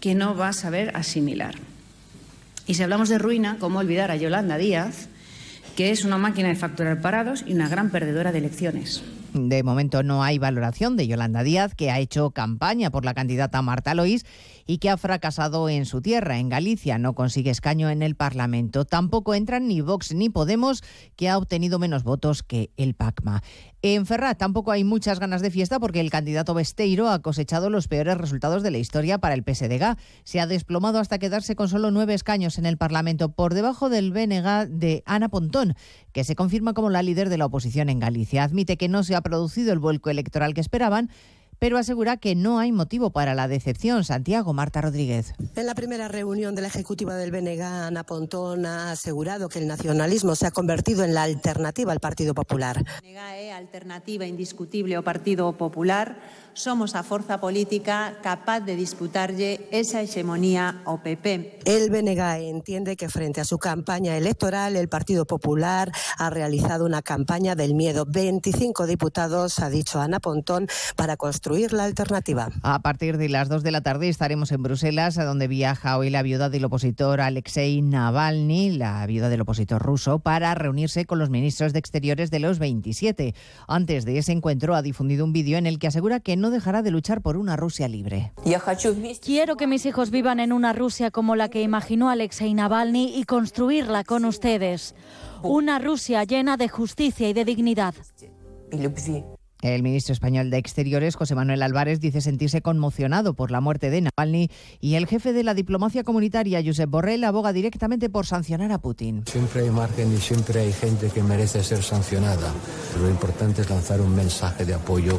que no va a saber asimilar. Y si hablamos de ruina, ¿cómo olvidar a Yolanda Díaz, que es una máquina de facturar parados y una gran perdedora de elecciones? De momento no hay valoración de Yolanda Díaz, que ha hecho campaña por la candidata Marta Lois y que ha fracasado en su tierra, en Galicia. No consigue escaño en el Parlamento. Tampoco entran ni Vox ni Podemos, que ha obtenido menos votos que el PACMA. En Ferrat tampoco hay muchas ganas de fiesta porque el candidato Besteiro ha cosechado los peores resultados de la historia para el PSDG. Se ha desplomado hasta quedarse con solo nueve escaños en el Parlamento, por debajo del BNG de Ana Pontón, que se confirma como la líder de la oposición en Galicia. Admite que no se ha producido el vuelco electoral que esperaban, pero asegura que no hay motivo para la decepción. Santiago Marta Rodríguez. En la primera reunión de la ejecutiva del BNG, Ana Pontón ha asegurado que el nacionalismo se ha convertido en la alternativa al Partido Popular. BNG é alternativa indiscutible ao Partido Popular. Somos a forza política capaz de disputarlle esa hegemonía ao PP. El BNG entiende que frente a su campaña electoral, el Partido Popular ha realizado una campaña del miedo. 25 diputados, ha dicho Ana Pontón, para construir la alternativa. A partir de las 2 de la tarde estaremos en Bruselas, a donde viaja hoy la viuda del opositor Alexei Navalny, la viuda del opositor ruso, para reunirse con los ministros de Exteriores de los 27. Antes de ese encuentro ha difundido un vídeo en el que asegura que no dejará de luchar por una Rusia libre. Quiero que mis hijos vivan en una Rusia como la que imaginó Alexei Navalny y construirla con ustedes. Una Rusia llena de justicia y de dignidad. El ministro español de Exteriores, José Manuel Álvarez, dice sentirse conmocionado por la muerte de Navalny y el jefe de la diplomacia comunitaria, Josep Borrell, aboga directamente por sancionar a Putin. Siempre hay margen y siempre hay gente que merece ser sancionada. Lo importante es lanzar un mensaje de apoyo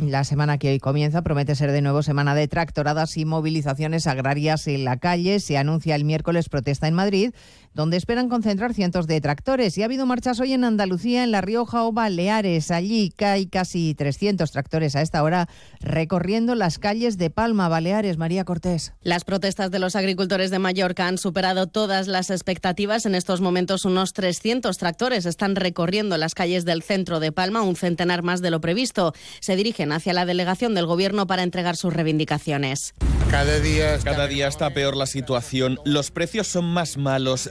La semana que hoy comienza promete ser de nuevo semana de tractoradas y movilizaciones agrarias en la calle. Se anuncia el miércoles protesta en Madrid, donde esperan concentrar cientos de tractores. Y ha habido marchas hoy en Andalucía, en La Rioja o Baleares. Allí hay casi 300 tractores a esta hora recorriendo las calles de Palma, Baleares. María Cortés. Las protestas de los agricultores de Mallorca han superado todas las expectativas. En estos momentos unos 300 tractores están recorriendo las calles del centro de Palma, un centenar más de lo previsto. Se dirigen hacia la delegación del Gobierno para entregar sus reivindicaciones. Cada día, está Cada día está peor la situación, los precios son más malos,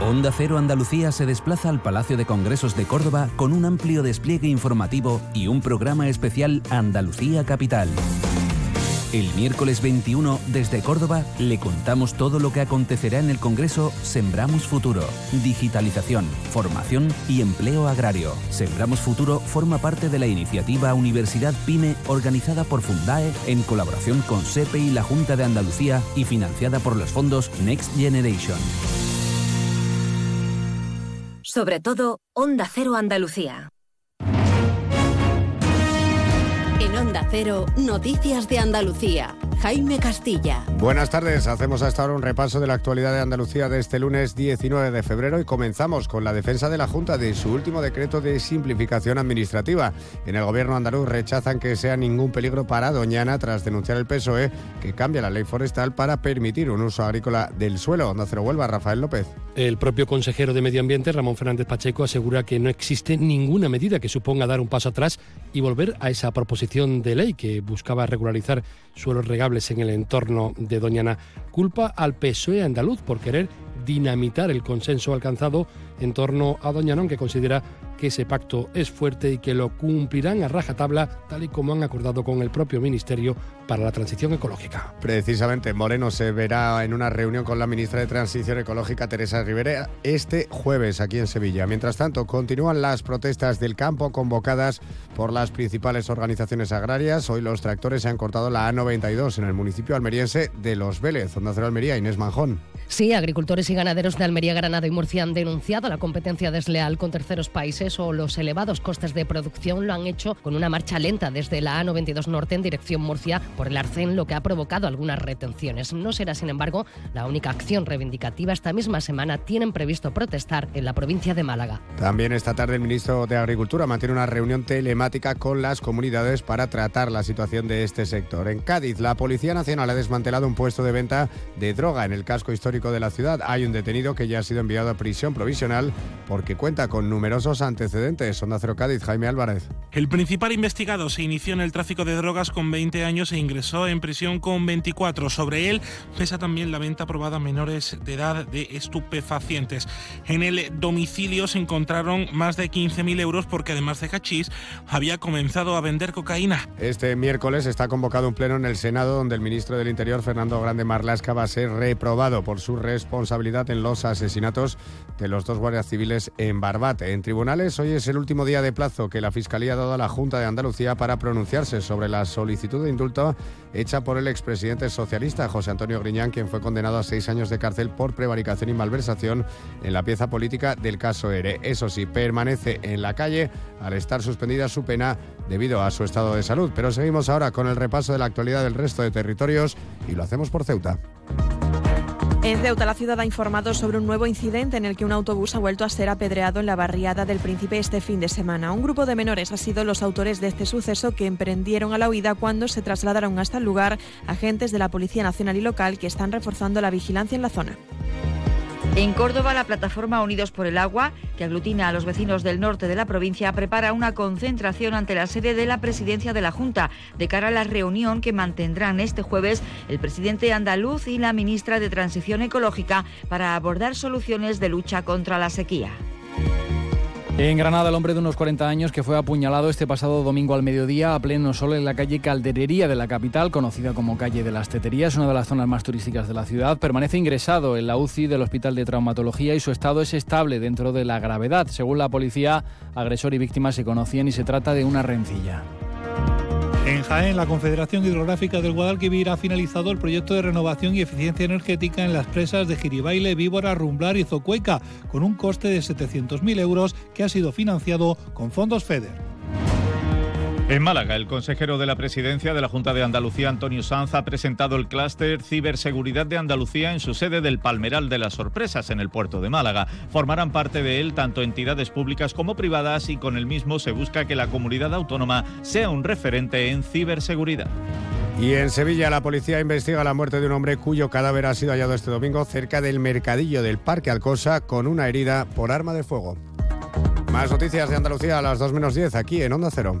Onda Cero Andalucía se desplaza al Palacio de Congresos de Córdoba con un amplio despliegue informativo y un programa especial Andalucía Capital. El miércoles 21, desde Córdoba, le contamos todo lo que acontecerá en el Congreso Sembramos Futuro, digitalización, formación y empleo agrario. Sembramos Futuro forma parte de la iniciativa Universidad PyME organizada por Fundae en colaboración con SEPE y la Junta de Andalucía y financiada por los fondos Next Generation. Sobre todo, Onda Cero Andalucía. Onda Cero, Noticias de Andalucía. Jaime Castilla. Buenas tardes, hacemos hasta ahora un repaso de la actualidad de Andalucía de este lunes 19 de febrero y comenzamos con la defensa de la Junta de su último decreto de simplificación administrativa. En el gobierno andaluz rechazan que sea ningún peligro para Doñana tras denunciar el PSOE que cambia la ley forestal para permitir un uso agrícola del suelo. Onda Cero Huelva, Rafael López. El propio consejero de Medio Ambiente, Ramón Fernández Pacheco, asegura que no existe ninguna medida que suponga dar un paso atrás y volver a esa proposición de ley que buscaba regularizar suelos regables en el entorno de Doñana. Culpa al PSOE andaluz por querer dinamitar el consenso alcanzado en torno a Doñana, aunque considera que ese pacto es fuerte y que lo cumplirán a rajatabla, tal y como han acordado con el propio Ministerio para la Transición Ecológica. Precisamente, Moreno se verá en una reunión con la ministra de Transición Ecológica, Teresa Rivera, este jueves aquí en Sevilla. Mientras tanto, continúan las protestas del campo convocadas por las principales organizaciones agrarias. Hoy los tractores se han cortado la A92 en el municipio almeriense de Los Vélez, Onda Cero Almería, Inés Manjón. Sí, agricultores y ganaderos de Almería, Granada y Murcia han denunciado la competencia desleal con terceros países o los elevados costes de producción lo han hecho con una marcha lenta desde la A92 Norte en dirección Murcia por el arcén, lo que ha provocado algunas retenciones. No será, sin embargo, la única acción reivindicativa. Esta misma semana tienen previsto protestar en la provincia de Málaga. También esta tarde el ministro de Agricultura mantiene una reunión telemática con las comunidades para tratar la situación de este sector. En Cádiz, la Policía Nacional ha desmantelado un puesto de venta de droga en el casco histórico de la ciudad. Hay un detenido que ya ha sido enviado a prisión provisional porque cuenta con numerosos antecedentes. Onda Cero Cádiz, Jaime Álvarez. El principal investigado se inició en el tráfico de drogas con 20 años e ingresó en prisión con 24. Sobre él pesa también la venta aprobada a menores de edad de estupefacientes. En el domicilio se encontraron más de 15.000 euros porque además de hachís había comenzado a vender cocaína. Este miércoles está convocado un pleno en el Senado donde el ministro del Interior, Fernando Grande Marlasca, va a ser reprobado por su responsabilidad en los asesinatos de los dos guardias civiles en Barbate. En tribunales, hoy es el último día de plazo que la Fiscalía ha dado a la Junta de Andalucía para pronunciarse sobre la solicitud de indulto hecha por el expresidente socialista José Antonio Griñán, quien fue condenado a seis años de cárcel por prevaricación y malversación en la pieza política del caso ERE. Eso sí, permanece en la calle al estar suspendida su pena debido a su estado de salud. Pero seguimos ahora con el repaso de la actualidad del resto de territorios y lo hacemos por Ceuta. En Ceuta, la ciudad ha informado sobre un nuevo incidente en el que un autobús ha vuelto a ser apedreado en la barriada del Príncipe este fin de semana. Un grupo de menores ha sido los autores de este suceso que emprendieron a la huida cuando se trasladaron hasta el lugar agentes de la Policía Nacional y Local que están reforzando la vigilancia en la zona. En Córdoba, la plataforma Unidos por el Agua, que aglutina a los vecinos del norte de la provincia, prepara una concentración ante la sede de la presidencia de la Junta de cara a la reunión que mantendrán este jueves el presidente andaluz y la ministra de Transición Ecológica para abordar soluciones de lucha contra la sequía. En Granada, el hombre de unos 40 años que fue apuñalado este pasado domingo al mediodía a pleno sol en la calle Calderería de la capital, conocida como calle de las Teterías, una de las zonas más turísticas de la ciudad, permanece ingresado en la UCI del Hospital de Traumatología y su estado es estable dentro de la gravedad. Según la policía, agresor y víctima se conocían y se trata de una rencilla. En Jaén, la Confederación Hidrográfica del Guadalquivir ha finalizado el proyecto de renovación y eficiencia energética en las presas de Giribaile, Víbora, Rumblar y Zocueca, con un coste de 700.000 euros que ha sido financiado con fondos FEDER. En Málaga, el consejero de la presidencia de la Junta de Andalucía, Antonio Sanz, ha presentado el clúster Ciberseguridad de Andalucía en su sede del Palmeral de las Sorpresas, en el puerto de Málaga. Formarán parte de él tanto entidades públicas como privadas y con el mismo se busca que la comunidad autónoma sea un referente en ciberseguridad. Y en Sevilla la policía investiga la muerte de un hombre cuyo cadáver ha sido hallado este domingo cerca del mercadillo del Parque Alcosa con una herida por arma de fuego. Más noticias de Andalucía a las 2 menos 10 aquí en Onda Cero.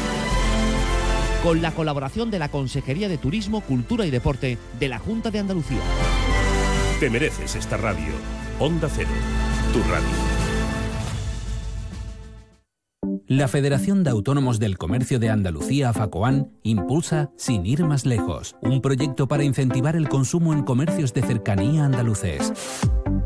con la colaboración de la Consejería de Turismo, Cultura y Deporte de la Junta de Andalucía. Te mereces esta radio. Onda Cero, tu radio. La Federación de Autónomos del Comercio de Andalucía, FACOAN, impulsa Sin ir más lejos, un proyecto para incentivar el consumo en comercios de cercanía andaluces.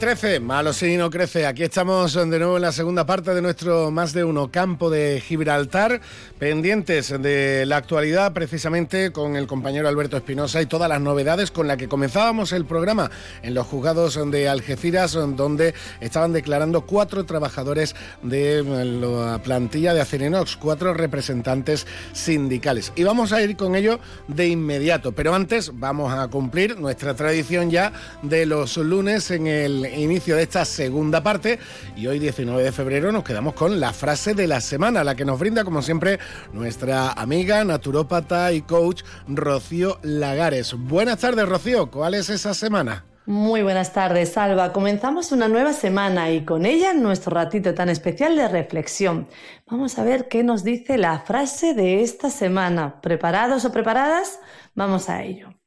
13, malo si no crece. Aquí estamos de nuevo en la segunda parte de nuestro más de uno campo de Gibraltar, pendientes de la actualidad precisamente con el compañero Alberto Espinosa y todas las novedades con las que comenzábamos el programa en los juzgados de Algeciras, donde estaban declarando cuatro trabajadores de la plantilla de Acerinox, cuatro representantes sindicales. Y vamos a ir con ello de inmediato, pero antes vamos a cumplir nuestra tradición ya de los lunes en el inicio de esta segunda parte y hoy 19 de febrero nos quedamos con la frase de la semana, la que nos brinda como siempre nuestra amiga naturópata y coach Rocío Lagares. Buenas tardes Rocío, ¿cuál es esa semana? Muy buenas tardes, Salva. Comenzamos una nueva semana y con ella nuestro ratito tan especial de reflexión. Vamos a ver qué nos dice la frase de esta semana. ¿Preparados o preparadas? Vamos a ello.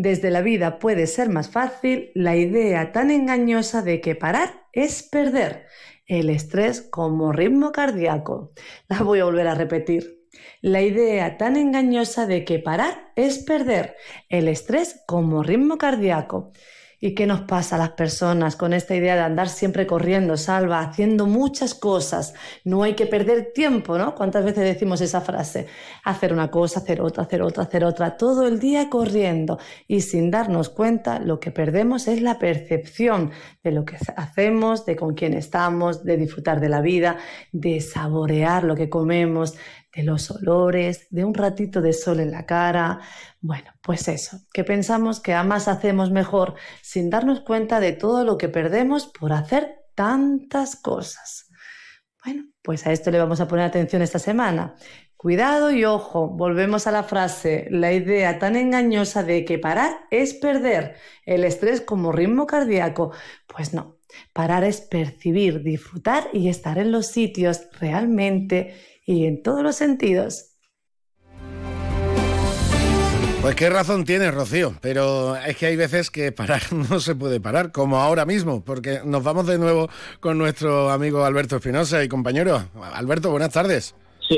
Desde la vida puede ser más fácil la idea tan engañosa de que parar es perder. el estrés como ritmo cardíaco. La voy a volver a repetir. La idea tan engañosa de que parar es perder el estrés como ritmo cardíaco. ¿Y qué nos pasa a las personas con esta idea de andar siempre corriendo, salva, haciendo muchas cosas? No hay que perder tiempo, ¿no? ¿Cuántas veces decimos esa frase? Hacer una cosa, hacer otra, hacer otra, hacer otra, todo el día corriendo y sin darnos cuenta lo que perdemos es la percepción de lo que hacemos, de con quién estamos, de disfrutar de la vida, de saborear lo que comemos, de los olores, de un ratito de sol en la cara. Bueno, pues eso, que pensamos que más hacemos mejor sin darnos cuenta de todo lo que perdemos por hacer tantas cosas. Bueno, pues a esto le vamos a poner atención esta semana. Cuidado y ojo, volvemos a la frase, la idea tan engañosa de que parar es perder el estrés como ritmo cardíaco. Pues no, parar es percibir, disfrutar y estar en los sitios realmente y en todos los sentidos. Pues qué razón tienes, Rocío, pero es que hay veces que parar no se puede parar, como ahora mismo, porque nos vamos de nuevo con nuestro amigo Alberto Espinosa y compañero. Alberto, buenas tardes. Sí,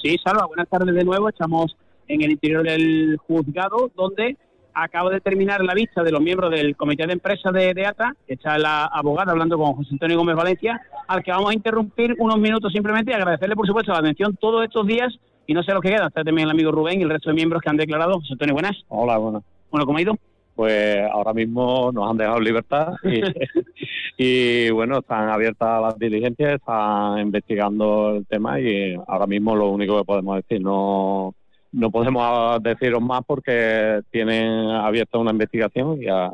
sí, Salva, buenas tardes de nuevo. Estamos en el interior del juzgado, donde acabo de terminar la vista de los miembros del comité de empresa de, de ATA, que está la abogada hablando con José Antonio Gómez Valencia, al que vamos a interrumpir unos minutos simplemente y agradecerle, por supuesto, la atención todos estos días y no sé lo que queda. Está también el amigo Rubén y el resto de miembros que han declarado. José Antonio, buenas. Hola, buenas. Bueno, ¿cómo ha ido? Pues ahora mismo nos han dejado libertad y, y, bueno, están abiertas las diligencias, están investigando el tema y ahora mismo lo único que podemos decir no no podemos deciros más porque tienen abierta una investigación y a,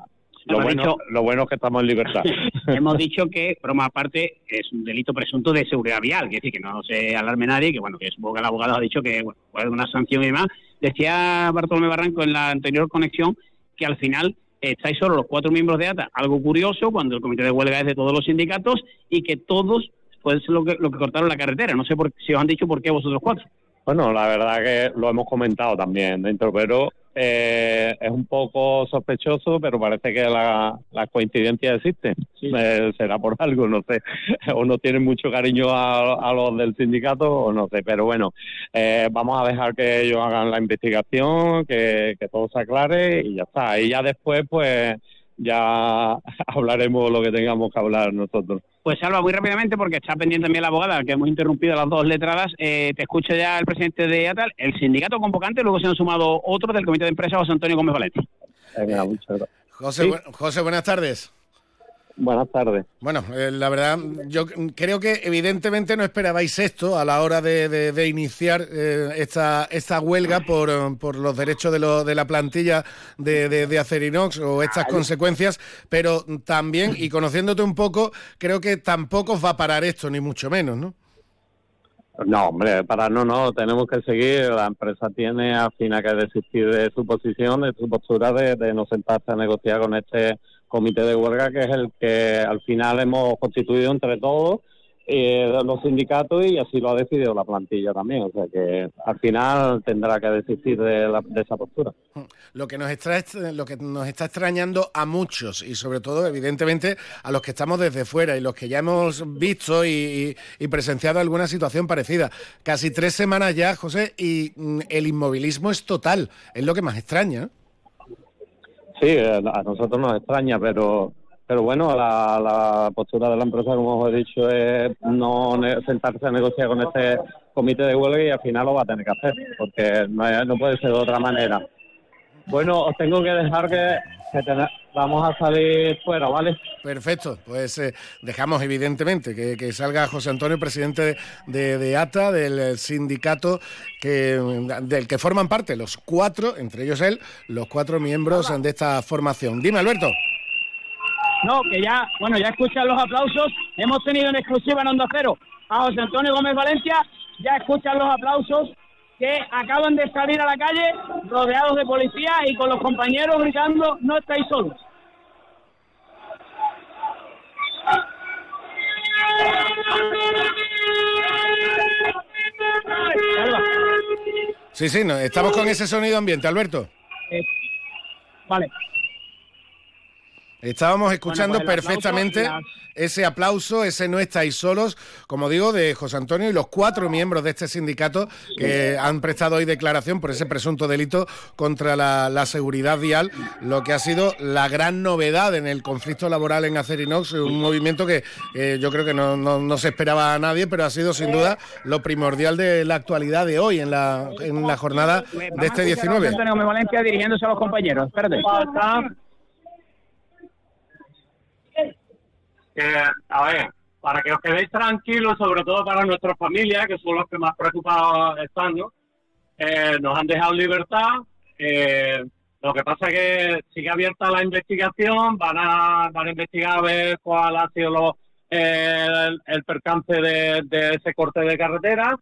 lo, bueno, lo bueno es que estamos en libertad. Hemos dicho que, broma aparte, es un delito presunto de seguridad vial, es decir, que no se alarme nadie, que bueno, que supongo que el abogado ha dicho que bueno, puede haber una sanción y demás. Decía Bartolomé Barranco en la anterior conexión que al final estáis solo los cuatro miembros de ATA, algo curioso cuando el comité de huelga es de todos los sindicatos y que todos ser lo que, lo que cortaron la carretera. No sé por, si os han dicho por qué vosotros cuatro. Bueno, la verdad que lo hemos comentado también dentro, pero eh, es un poco sospechoso, pero parece que la, la coincidencia existe. Eh, será por algo, no sé. O no tienen mucho cariño a, los del sindicato, o no sé. Pero bueno, eh, vamos a dejar que ellos hagan la investigación, que, que todo se aclare y ya está. Y ya después, pues ya hablaremos lo que tengamos que hablar nosotros. Pues Salva, muy rápidamente, porque está pendiente también la abogada, que hemos interrumpido las dos letradas. Eh, te escucho ya el presidente de ATAL, el sindicato convocante, luego se han sumado otros del comité de empresa, José Antonio Gómez Valenti. José, José, buenas tardes. Buenas tardes. Bueno, eh, la verdad, yo creo que evidentemente no esperabais esto a la hora de, iniciar eh, esta, esta huelga por, por los derechos de, lo, de la plantilla de, de, Acerinox o estas consecuencias, pero también, y conociéndote un poco, creo que tampoco os va a parar esto, ni mucho menos, ¿no? No, hombre, para no, no, tenemos que seguir. La empresa tiene al final que desistir de su posición, de su postura de, de no sentarse a negociar con este comité de huelga, que es el que al final hemos constituido entre todos eh, los sindicatos y así lo ha decidido la plantilla también. O sea que al final tendrá que desistir de, esa postura. Lo que, nos está, lo que nos está extrañando a muchos y sobre todo, evidentemente, a los que estamos desde fuera y los que ya hemos visto y, y presenciado alguna situación parecida. Casi tres semanas ya, José, y mm, el inmovilismo es total. Es lo que más extraña. Sí, a nosotros nos extraña, pero pero bueno, la, postura de la empresa, como os he dicho, es no sentarse a negociar con este comité de huelga y al final lo va a tener que hacer, porque no puede ser de otra manera. Bueno, os tengo que dejar que, vamos a salir fuera, ¿vale? Perfecto, pues eh, dejamos evidentemente que, salga José Antonio, presidente de, de, ATA, del sindicato que, del que forman parte los cuatro, entre ellos él, los cuatro miembros de esta formación. Dime, Alberto. No, que ya, bueno, ya escuchan los aplausos. Hemos tenido en exclusiva en Onda Cero a José Antonio Gómez Valencia. Ya escuchan los aplausos que acaban de salir a la calle rodeados de policía y con los compañeros gritando no estáis solos. Sí, sí, no, estamos con ese sonido ambiente, Alberto. Eh, vale. Estábamos escuchando Bueno, pues aplauso perfectamente ese aplauso, ese no estáis solos, como digo, de José Antonio y los cuatro miembros de este sindicato que han prestado hoy declaración por ese presunto delito contra la, la seguridad vial, lo que ha sido la gran novedad en el conflicto laboral en Acerinox, un movimiento que eh, yo creo que no, no- no se esperaba a nadie, pero ha sido sin duda lo primordial de la actualidad de hoy en la, en la jornada de este 19. Antonio Valencia dirigiéndose a los compañeros. Espérate. Que, a ver, para que os quedéis tranquilos, sobre todo para nuestras familias, que son los que más preocupados están. Eh, nos han dejado libertad. eh, lo que pasa es que sigue abierta la investigación, van a, van a investigar a ver cuál ha sido eh, el, percance de, de ese corte de carretera.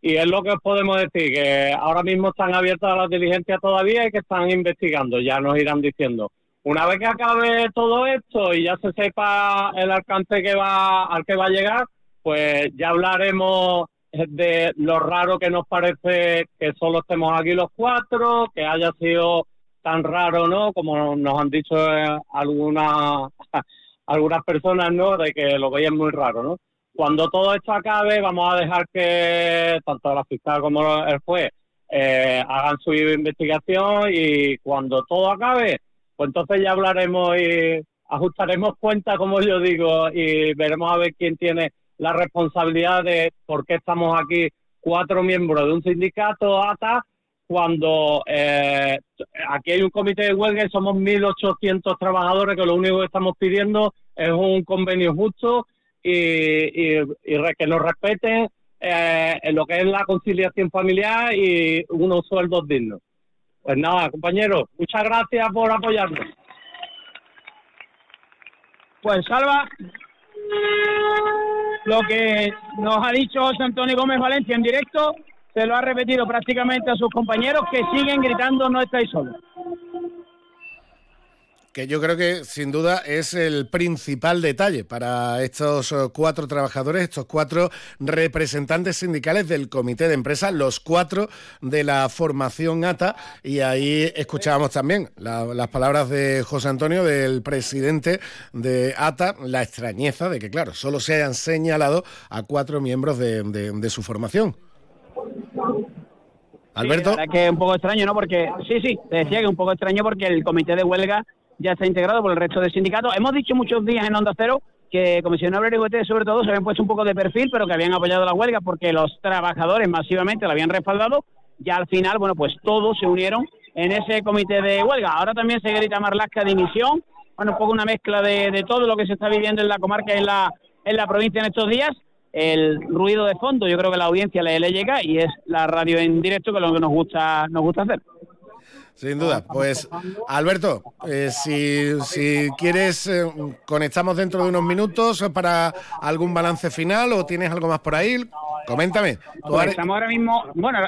Y es lo que os podemos decir, que ahora mismo están abiertas las diligencias todavía y que están investigando, ya nos irán diciendo. Una vez que acabe todo esto y ya se sepa el alcance que va, al que va a llegar, pues ya hablaremos de lo raro que nos parece que solo estemos aquí los cuatro, que haya sido tan raro, ¿no? Como nos han dicho eh, algunas algunas personas, ¿no? De que lo veían muy raro, ¿no? Cuando todo esto acabe, vamos a dejar que tanto la fiscal como el juez eh, hagan su investigación y cuando todo acabe, pues entonces ya hablaremos y ajustaremos cuenta, como yo digo, y veremos a ver quién tiene la responsabilidad de por qué estamos aquí cuatro miembros de un sindicato ATA cuando eh, aquí hay un comité de huelga y somos 1.800 trabajadores que lo único que estamos pidiendo es un convenio justo y, y- que nos respeten eh, en lo que es la conciliación familiar y unos sueldos dignos. Pues nada, compañeros, muchas gracias por apoyarnos. Pues Salva, lo que nos ha dicho José Antonio Gómez Valencia en directo, se lo ha repetido prácticamente a sus compañeros que siguen gritando no estáis solos. Que yo creo que sin duda es el principal detalle para estos eh, cuatro trabajadores, estos cuatro representantes sindicales del comité de empresa, los cuatro de la formación ATA, y ahí escuchábamos también la- las palabras de José Antonio, del presidente de ATA, la extrañeza de que, claro, solo se hayan señalado a cuatro miembros de, de- de su formación. Alberto. Sí, la verdad que es un poco extraño, ¿no? Porque, sí, sí, te decía que es un poco extraño porque el comité de huelga ya está integrado por el resto de sindicatos. Hemos dicho muchos días en Onda Cero que Comisión Obrera y UGT, sobre todo, se habían puesto un poco de perfil, pero que habían apoyado la huelga porque los trabajadores masivamente la habían respaldado. Ya al final, bueno, pues todos se unieron en ese comité de huelga. Ahora también se grita Marlasca dimisión. Bueno, un poco una mezcla de, de todo lo que se está viviendo en la comarca y en la, en la provincia en estos días. El ruido de fondo, yo creo que la audiencia le, le llega y es la radio en directo que es lo que nos gusta, nos gusta hacer. Sin duda. Pues, Alberto, eh, si, si quieres, eh, conectamos dentro de unos minutos para algún balance final o tienes algo más por ahí. Coméntame. Pues ahora- estamos ahora mismo, bueno,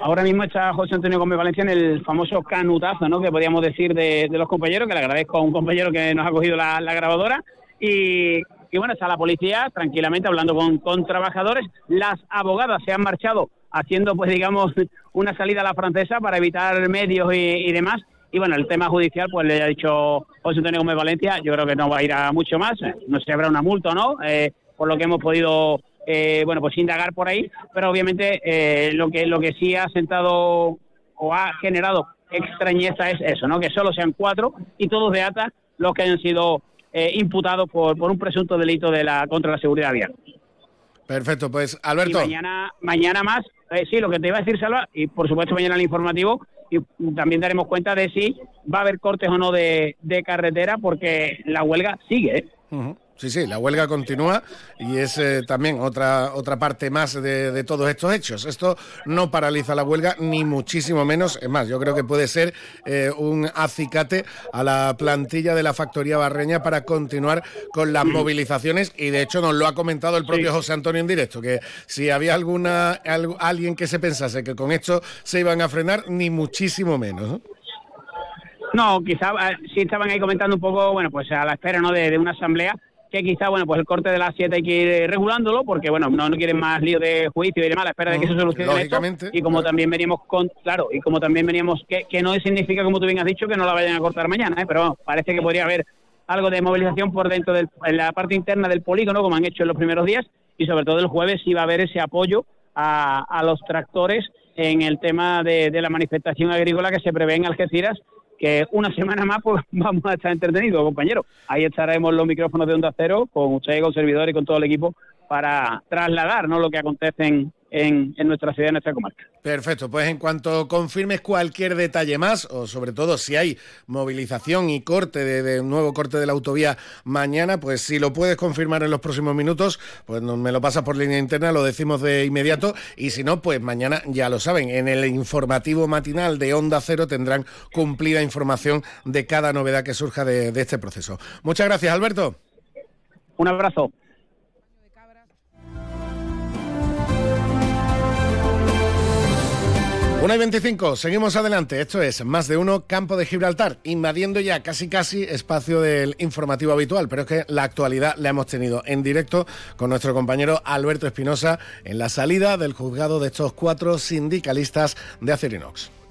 ahora mismo está José Antonio Gómez Valencia en el famoso canutazo, ¿no? Que podríamos decir de, de los compañeros, que le agradezco a un compañero que nos ha cogido la, la grabadora. Y, y bueno, está la policía tranquilamente hablando con, con trabajadores. Las abogadas se han marchado haciendo, pues digamos, una salida a la francesa para evitar medios y, y demás. Y bueno, el tema judicial, pues le ha dicho José Antonio Gómez Valencia, yo creo que no va a ir a mucho más. No sé si habrá una multa o no, eh, por lo que hemos podido eh, bueno, pues indagar por ahí, pero obviamente eh, lo que lo que sí ha sentado o ha generado extrañeza es eso, ¿no? Que solo sean cuatro y todos de ATA los que hayan sido eh, imputados por, por un presunto delito de la contra la seguridad vial. Perfecto, pues Y Alberto. mañana, mañana más, eh, sí, lo que te iba a decir, Salva, y por supuesto mañana el informativo, y también daremos cuenta de si va a haber cortes o no de, de carretera, porque la huelga sigue, ¿eh? Sí, sí, la huelga continúa y es eh, también otra, otra parte más de, de todos estos hechos. Esto no paraliza la huelga, ni muchísimo menos. Es más, yo creo que puede ser eh, un acicate a la plantilla de la factoría barreña para continuar con las movilizaciones y de hecho nos lo ha comentado el propio José Antonio en directo, que si había alguna alguien que se pensase que con esto se iban a frenar, ni muchísimo menos. ¿no? No, quizá eh, sí estaban ahí comentando un poco, bueno, pues a la espera, ¿no? De, de una asamblea que quizá, bueno, pues el corte de las 7 hay que ir eh, regulándolo porque, bueno, no, no quieren más lío de juicio y demás a la espera de que se solucione esto. Y como también veníamos con, claro, y como también veníamos, que, que no significa, como tú bien has dicho, que no la vayan a cortar mañana, ¿eh? pero vamos, parece que podría haber algo de movilización por dentro de la parte interna del polígono, como han hecho en los primeros días, y sobre todo el jueves va a haber ese apoyo a, los tractores en el tema de, la manifestación agrícola que se prevé en Algeciras, que una semana más pues vamos a estar entretenidos, compañeros. Ahí estaremos los micrófonos de Onda Cero con ustedes, con servidores y con todo el equipo para trasladar ¿no? lo que acontece en, en, nuestra ciudad, en nuestra comarca. Perfecto, pues en cuanto confirmes cualquier detalle más, o sobre todo si hay movilización y corte de, un nuevo corte de la autovía mañana, pues si lo puedes confirmar en los próximos minutos, pues me lo pasas por línea interna, lo decimos de inmediato, y si no, pues mañana ya lo saben, en el informativo matinal de Onda Cero tendrán cumplida información de cada novedad que surja de este proceso. Muchas gracias, Alberto. Un abrazo. Una y 25, seguimos adelante. Esto es Más de Uno, Campo de Gibraltar, invadiendo ya casi casi espacio del informativo habitual, pero es que la actualidad la hemos tenido en directo con nuestro compañero Alberto Espinosa en la salida del juzgado de estos cuatro sindicalistas de Acerinox.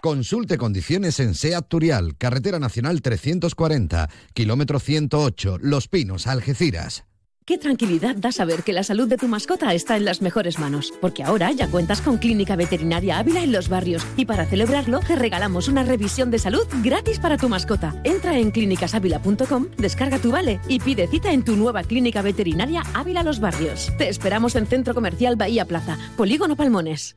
Consulte condiciones en SEAT Turial, Carretera Nacional 340, kilómetro 108, Los Pinos, Algeciras. Qué tranquilidad da saber que la salud de tu mascota está en las mejores manos, porque ahora ya cuentas con Clínica Veterinaria Ávila en los barrios y para celebrarlo te regalamos una revisión de salud gratis para tu mascota. Entra en clínicasávila.com, descarga tu vale y pide cita en tu nueva Clínica Veterinaria Ávila Los Barrios. Te esperamos en Centro Comercial Bahía Plaza, Polígono Palmones.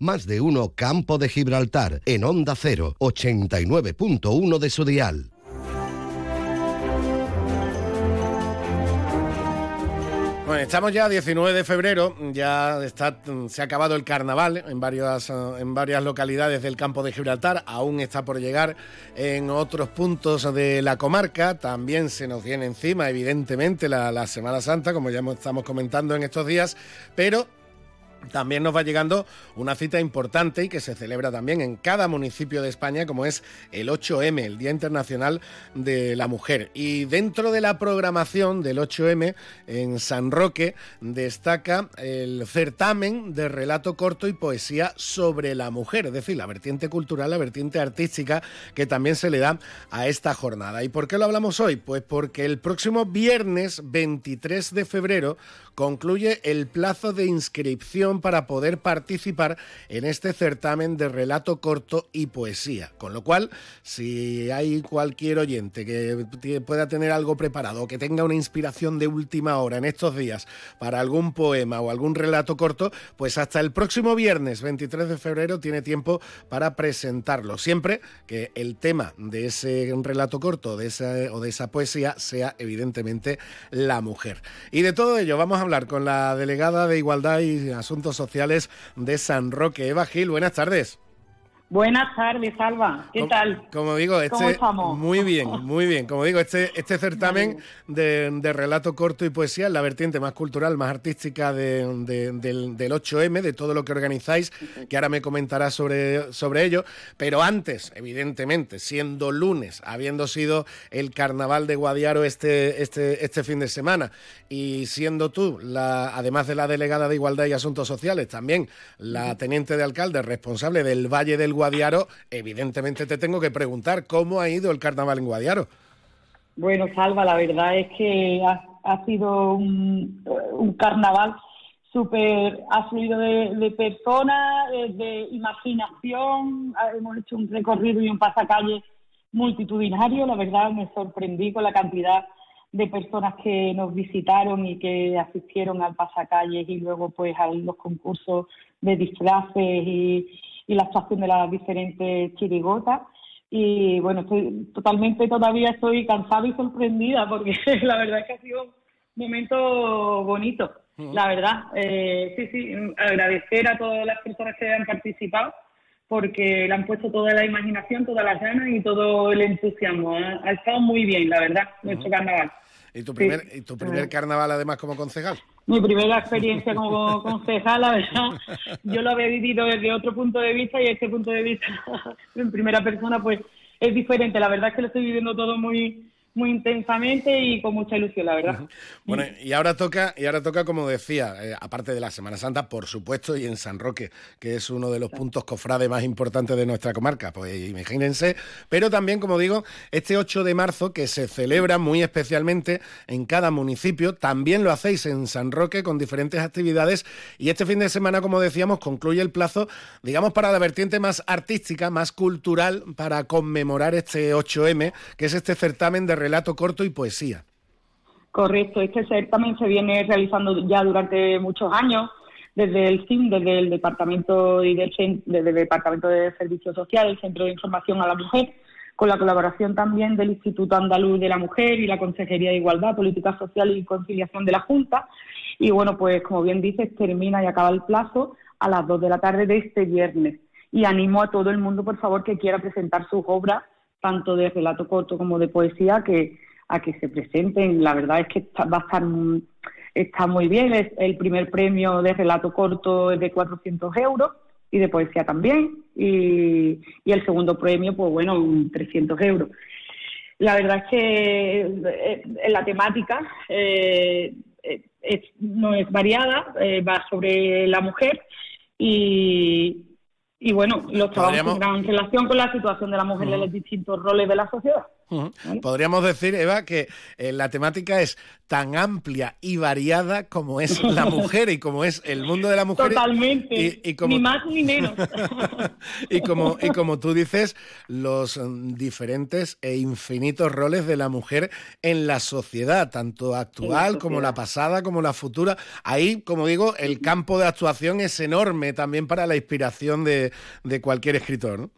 Más de uno Campo de Gibraltar, en Onda 0, 89.1 de su dial. Bueno, estamos ya a 19 de febrero, ya está, se ha acabado el carnaval en varias, en varias localidades del campo de Gibraltar, aún está por llegar en otros puntos de la comarca, también se nos viene encima evidentemente la, la Semana Santa, como ya estamos comentando en estos días, pero también nos va llegando una cita importante y que se celebra también en cada municipio de España, como es el 8M, el Día Internacional de la Mujer. Y dentro de la programación del 8M, en San Roque, destaca el certamen de relato corto y poesía sobre la mujer, es decir, la vertiente cultural, la vertiente artística que también se le da a esta jornada. ¿Y por qué lo hablamos hoy? Pues porque el próximo viernes 23 de febrero concluye el plazo de inscripción para poder participar en este certamen de relato corto y poesía. Con lo cual, si hay cualquier oyente que pueda tener algo preparado o que tenga una inspiración de última hora en estos días para algún poema o algún relato corto, pues hasta el próximo viernes 23 de febrero tiene tiempo para presentarlo. Siempre que el tema de ese relato corto o de esa poesía sea evidentemente la mujer. Y de todo ello vamos a hablar con la delegada de Igualdad y Asuntos Sociales de San Roque, Eva Gil. Buenas tardes. Buenas tardes, Alba. ¿Qué tal? Como digo, este, muy bien, muy bien. Como digo, este, este certamen de, relato corto y poesía es la vertiente más cultural, más artística del, del, 8M, de todo lo que organizáis, que ahora me comentarás sobre, sobre ello. Pero antes, evidentemente, siendo lunes, habiendo sido el carnaval de Guadiaro este, este, este fin de semana, y siendo tú, la, además de la delegada de Igualdad y Asuntos Sociales, también la teniente de alcalde responsable del Valle del Guadiaro, evidentemente te tengo que preguntar cómo ha ido el carnaval en Guadiaro. Bueno, Salva, la verdad es que ha, sido un, carnaval súper, ha fluido de, personas, de, imaginación, hemos hecho un recorrido y un pasacalle multitudinario, la verdad me sorprendí con la cantidad de personas que nos visitaron y que asistieron al pasacalles y luego pues a los concursos de disfraces y, y la actuación de las diferentes chirigotas. Y bueno, estoy totalmente todavía estoy cansada y sorprendida porque la verdad es que ha sido un momento bonito, la verdad. Eh, sí, sí, agradecer a todas las personas que han participado porque le han puesto toda la imaginación, todas las ganas y todo el entusiasmo. Ha, ha estado muy bien, la verdad, nuestro carnaval. ¿Y tu primer, ¿y tu primer carnaval además como concejal? Mi primera experiencia como concejal, la verdad, yo lo había vivido desde otro punto de vista y este punto de vista en primera persona pues es diferente. La verdad es que lo estoy viviendo todo muy muy intensamente y con mucha ilusión, la verdad. Bueno, y ahora toca, y ahora toca, como decía, eh, aparte de la Semana Santa, por supuesto, y en San Roque, que es uno de los puntos cofrades más importantes de nuestra comarca, pues imagínense, pero también, como digo, este 8 de marzo, que se celebra muy especialmente en cada municipio, también lo hacéis en San Roque con diferentes actividades, y este fin de semana, como decíamos, concluye el plazo, digamos, para la vertiente más artística, más cultural, para conmemorar este 8M, que es este certamen de relato corto y poesía. Correcto, este certamen se viene realizando ya durante muchos años desde el CIM, desde el Departamento y desde el Departamento de Servicios Sociales, el Centro de Información a la Mujer, con la colaboración también del Instituto Andaluz de la Mujer y la Consejería de Igualdad, Política Social y Conciliación de la Junta. Y bueno, pues como bien dices, termina y acaba el plazo a las 2 de la tarde de este viernes. Y animo a todo el mundo, por favor, que quiera presentar sus obras tanto de relato corto como de poesía, que a que se presenten. La verdad es que va a estar está muy bien. Es el primer premio de relato corto es de 400 euros y de poesía también. Y, el segundo premio, pues bueno, 300 euros. La verdad es que eh, en la temática eh, no es variada, eh, va sobre la mujer y, y bueno, los trabajos en relación con la situación de la mujer en los distintos roles de la sociedad. Podríamos decir, Eva, que eh, la temática es tan amplia y variada como es la mujer y como es el mundo de la mujer. Totalmente. Y, como... Ni más ni menos. y, como, y como tú dices, los mm, diferentes e infinitos roles de la mujer en la sociedad, tanto actual como la pasada, como la futura. Ahí, como digo, el campo de actuación es enorme también para la inspiración de, de cualquier escritor. ¿no?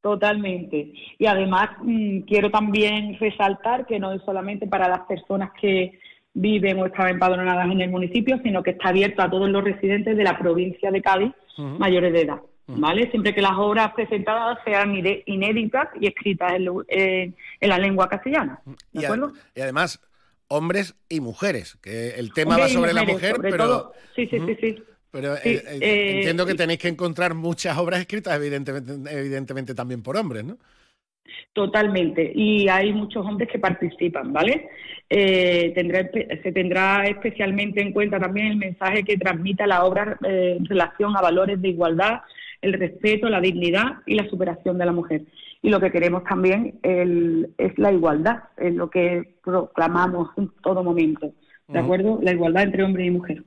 Totalmente. Y además mm, quiero también resaltar que no es solamente para las personas que viven o están empadronadas en el municipio, sino que está abierto a todos los residentes de la provincia de Cádiz mayores de edad. ¿Vale? Siempre que las obras presentadas sean inéditas y escritas en, la lengua castellana. ¿De y, acuerdo? y además, hombres y mujeres, que el tema va sobre la mujer, pero... sí, sí, sí, sí. Pero eh, eh, entiendo que tenéis que encontrar muchas obras escritas, evidentemente, evidentemente también por hombres, ¿no? Totalmente. Y hay muchos hombres que participan, ¿vale? Eh, se tendrá especialmente en cuenta también el mensaje que transmita la obra en relación a valores de igualdad, el respeto, la dignidad y la superación de la mujer. Y lo que queremos también es la igualdad, es lo que proclamamos en todo momento. ¿De acuerdo? La igualdad entre hombre y mujer.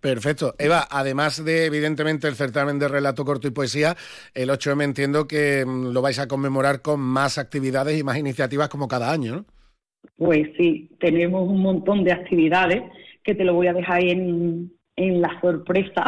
Perfecto. Eva, además de, evidentemente, el certamen de relato corto y poesía, el 8M entiendo que mm, lo vais a conmemorar con más actividades y más iniciativas como cada año, ¿no? Pues sí, tenemos un montón de actividades que te lo voy a dejar ahí en, en la sorpresa,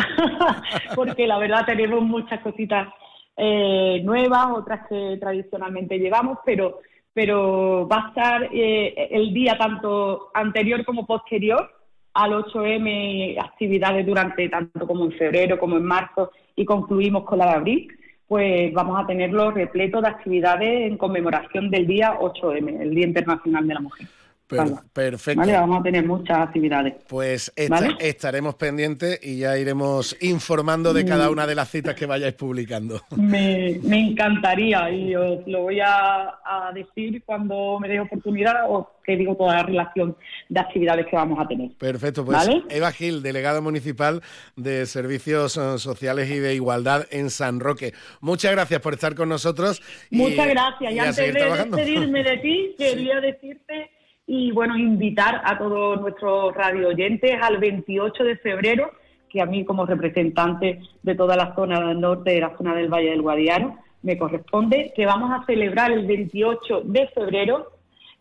porque la verdad tenemos muchas cositas eh, nuevas, otras que tradicionalmente llevamos, pero pero va a estar eh, el día tanto anterior como posterior al 8M, actividades durante tanto como en febrero como en marzo y concluimos con la de abril, pues vamos a tenerlo repleto de actividades en conmemoración del día 8M, el Día Internacional de la Mujer. Perfecto. Vale, vamos a tener muchas actividades. Pues estaremos pendientes y ya iremos informando de cada mm. una de las citas que vayáis publicando. Me, encantaría y os lo voy a, decir cuando me dé oportunidad o que digo toda la relación de actividades que vamos a tener. Perfecto, pues Eva Gil, delegada municipal de Servicios eh, Sociales y de Igualdad en San Roque. Muchas gracias por estar con nosotros. Muchas gracias. Y, antes de despedirme de ti, quería decirte y bueno, invitar a todos nuestros radio oyentes al 28 de febrero, que a mí como representante de toda la zona norte de la zona del Valle del Guadiaro me corresponde, que vamos a celebrar el 28 de febrero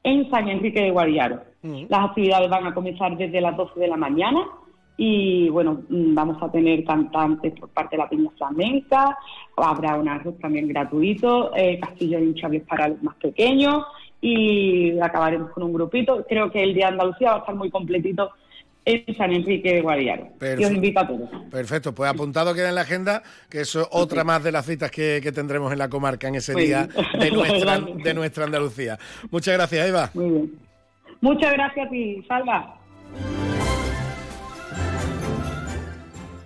en San Enrique de Guadiaro. Las actividades van a comenzar desde las 12 de la mañana y bueno, mm, vamos a tener cantantes por parte de la Peña Flamenca, habrá un arroz también gratuito, eh, castillo de hinchables para los más pequeños y acabaremos con un grupito. Creo que el Día de Andalucía va a estar muy completito en San Enrique de Guadiaro. Y os invito a todos. Perfecto, pues apuntado queda en la agenda que es otra más de las citas que, tendremos en la comarca en ese día de nuestra, de nuestra Andalucía. Muchas gracias, Eva. Muy bien. Muchas gracias a ti, Salva.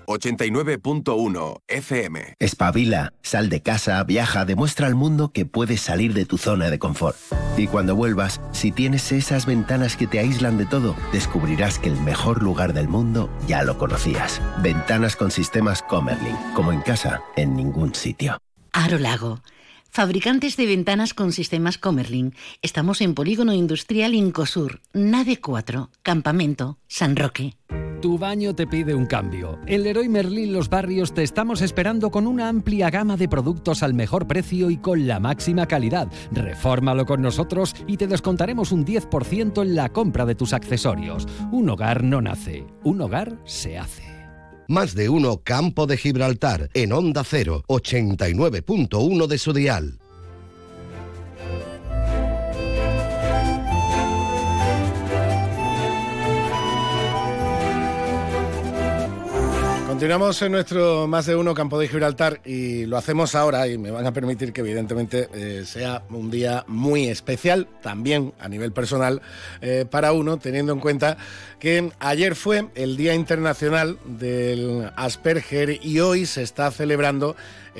89.1 FM. Espabila, sal de casa, viaja, demuestra al mundo que puedes salir de tu zona de confort. Y cuando vuelvas, si tienes esas ventanas que te aíslan de todo, descubrirás que el mejor lugar del mundo ya lo conocías. Ventanas con sistemas Comerlin, como en casa, en ningún sitio. Aro Lago. Fabricantes de ventanas con sistemas Comerlin. Estamos en Polígono Industrial Incosur, Nave 4, Campamento, San Roque. Tu baño te pide un cambio. En Leroy Merlin Los Barrios te estamos esperando con una amplia gama de productos al mejor precio y con la máxima calidad. Refórmalo con nosotros y te descontaremos un 10% en la compra de tus accesorios. Un hogar no nace, un hogar se hace. Más de uno Campo de Gibraltar en Onda 0, 89.1 de su dial. Continuamos en nuestro más de uno campo de Gibraltar y lo hacemos ahora y me van a permitir que evidentemente eh, sea un día muy especial también a nivel personal eh, para uno teniendo en cuenta que ayer fue el Día Internacional del Asperger y hoy se está celebrando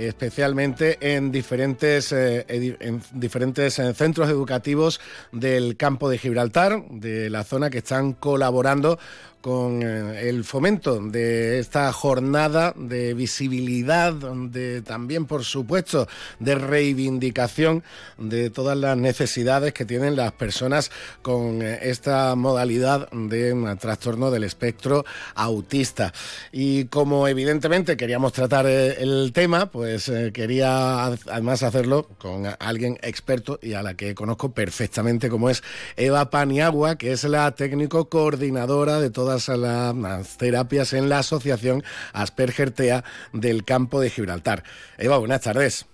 especialmente en diferentes, eh, en diferentes centros educativos del campo de Gibraltar, de la zona que están colaborando con eh, el fomento de esta jornada de visibilidad, de también, por supuesto, de reivindicación de todas las necesidades que tienen las personas con eh, esta modalidad de mm, trastorno del espectro autista. Y como evidentemente queríamos tratar eh, el tema, pues quería además hacerlo con alguien experto y a la que conozco perfectamente, como es Eva Paniagua, que es la técnico coordinadora de todas las terapias en la Asociación Asperger TEA del campo de Gibraltar. Eva, buenas tardes.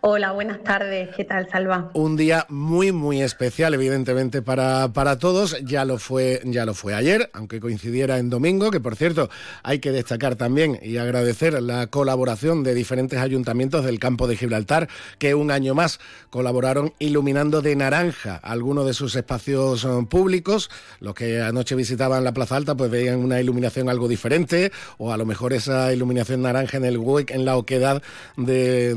Hola, buenas tardes. ¿Qué tal, Salva? Un día muy, muy especial, evidentemente, para, para todos. Ya lo, fue, ya lo fue ayer, aunque coincidiera en domingo, que por cierto hay que destacar también y agradecer la colaboración de diferentes ayuntamientos del campo de Gibraltar, que un año más colaboraron iluminando de naranja algunos de sus espacios eh, públicos. Los que anoche visitaban la Plaza Alta, pues veían una iluminación algo diferente, o a lo mejor esa iluminación naranja en el en la oquedad de,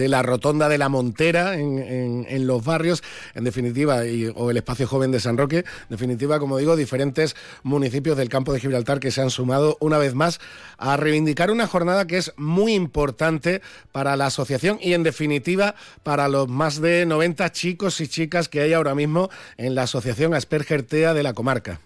de la rotonda de la Montera en, los barrios, en definitiva, o el espacio joven de San Roque, en definitiva, como digo, diferentes municipios del campo de Gibraltar que se han sumado una vez más a reivindicar una jornada que es muy importante para la asociación y, en definitiva, para los más de 90 chicos y chicas que hay ahora mismo en la asociación Asperger TEA de la comarca.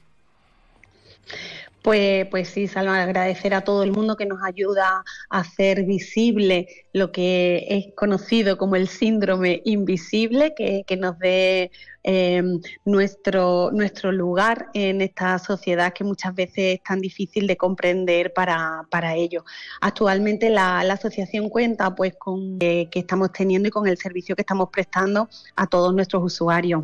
Pues, pues sí, Salma, agradecer a todo el mundo que nos ayuda a hacer visible lo que es conocido como el síndrome invisible, que, nos dé em, nuestro, nuestro lugar en esta sociedad que muchas veces es tan difícil de comprender para, para ello. Actualmente la, asociación cuenta pues con que estamos teniendo y con el servicio que estamos prestando a todos nuestros usuarios.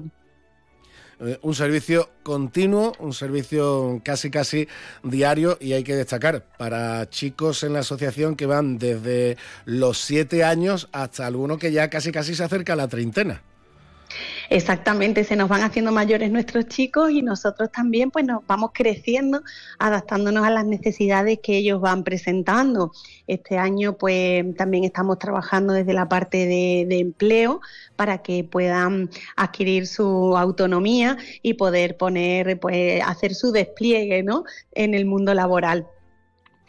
Eh, un servicio continuo, un servicio casi casi diario y hay que destacar para chicos en la asociación que van desde los siete años hasta alguno que ya casi casi se acerca a la treintena. Exactamente, se nos van haciendo mayores nuestros chicos y nosotros también pues nos vamos creciendo, adaptándonos a las necesidades que ellos van presentando. Este año pues también estamos trabajando desde la parte de, empleo para que puedan adquirir su autonomía y poder poner, pues hacer su despliegue ¿no? en el mundo laboral.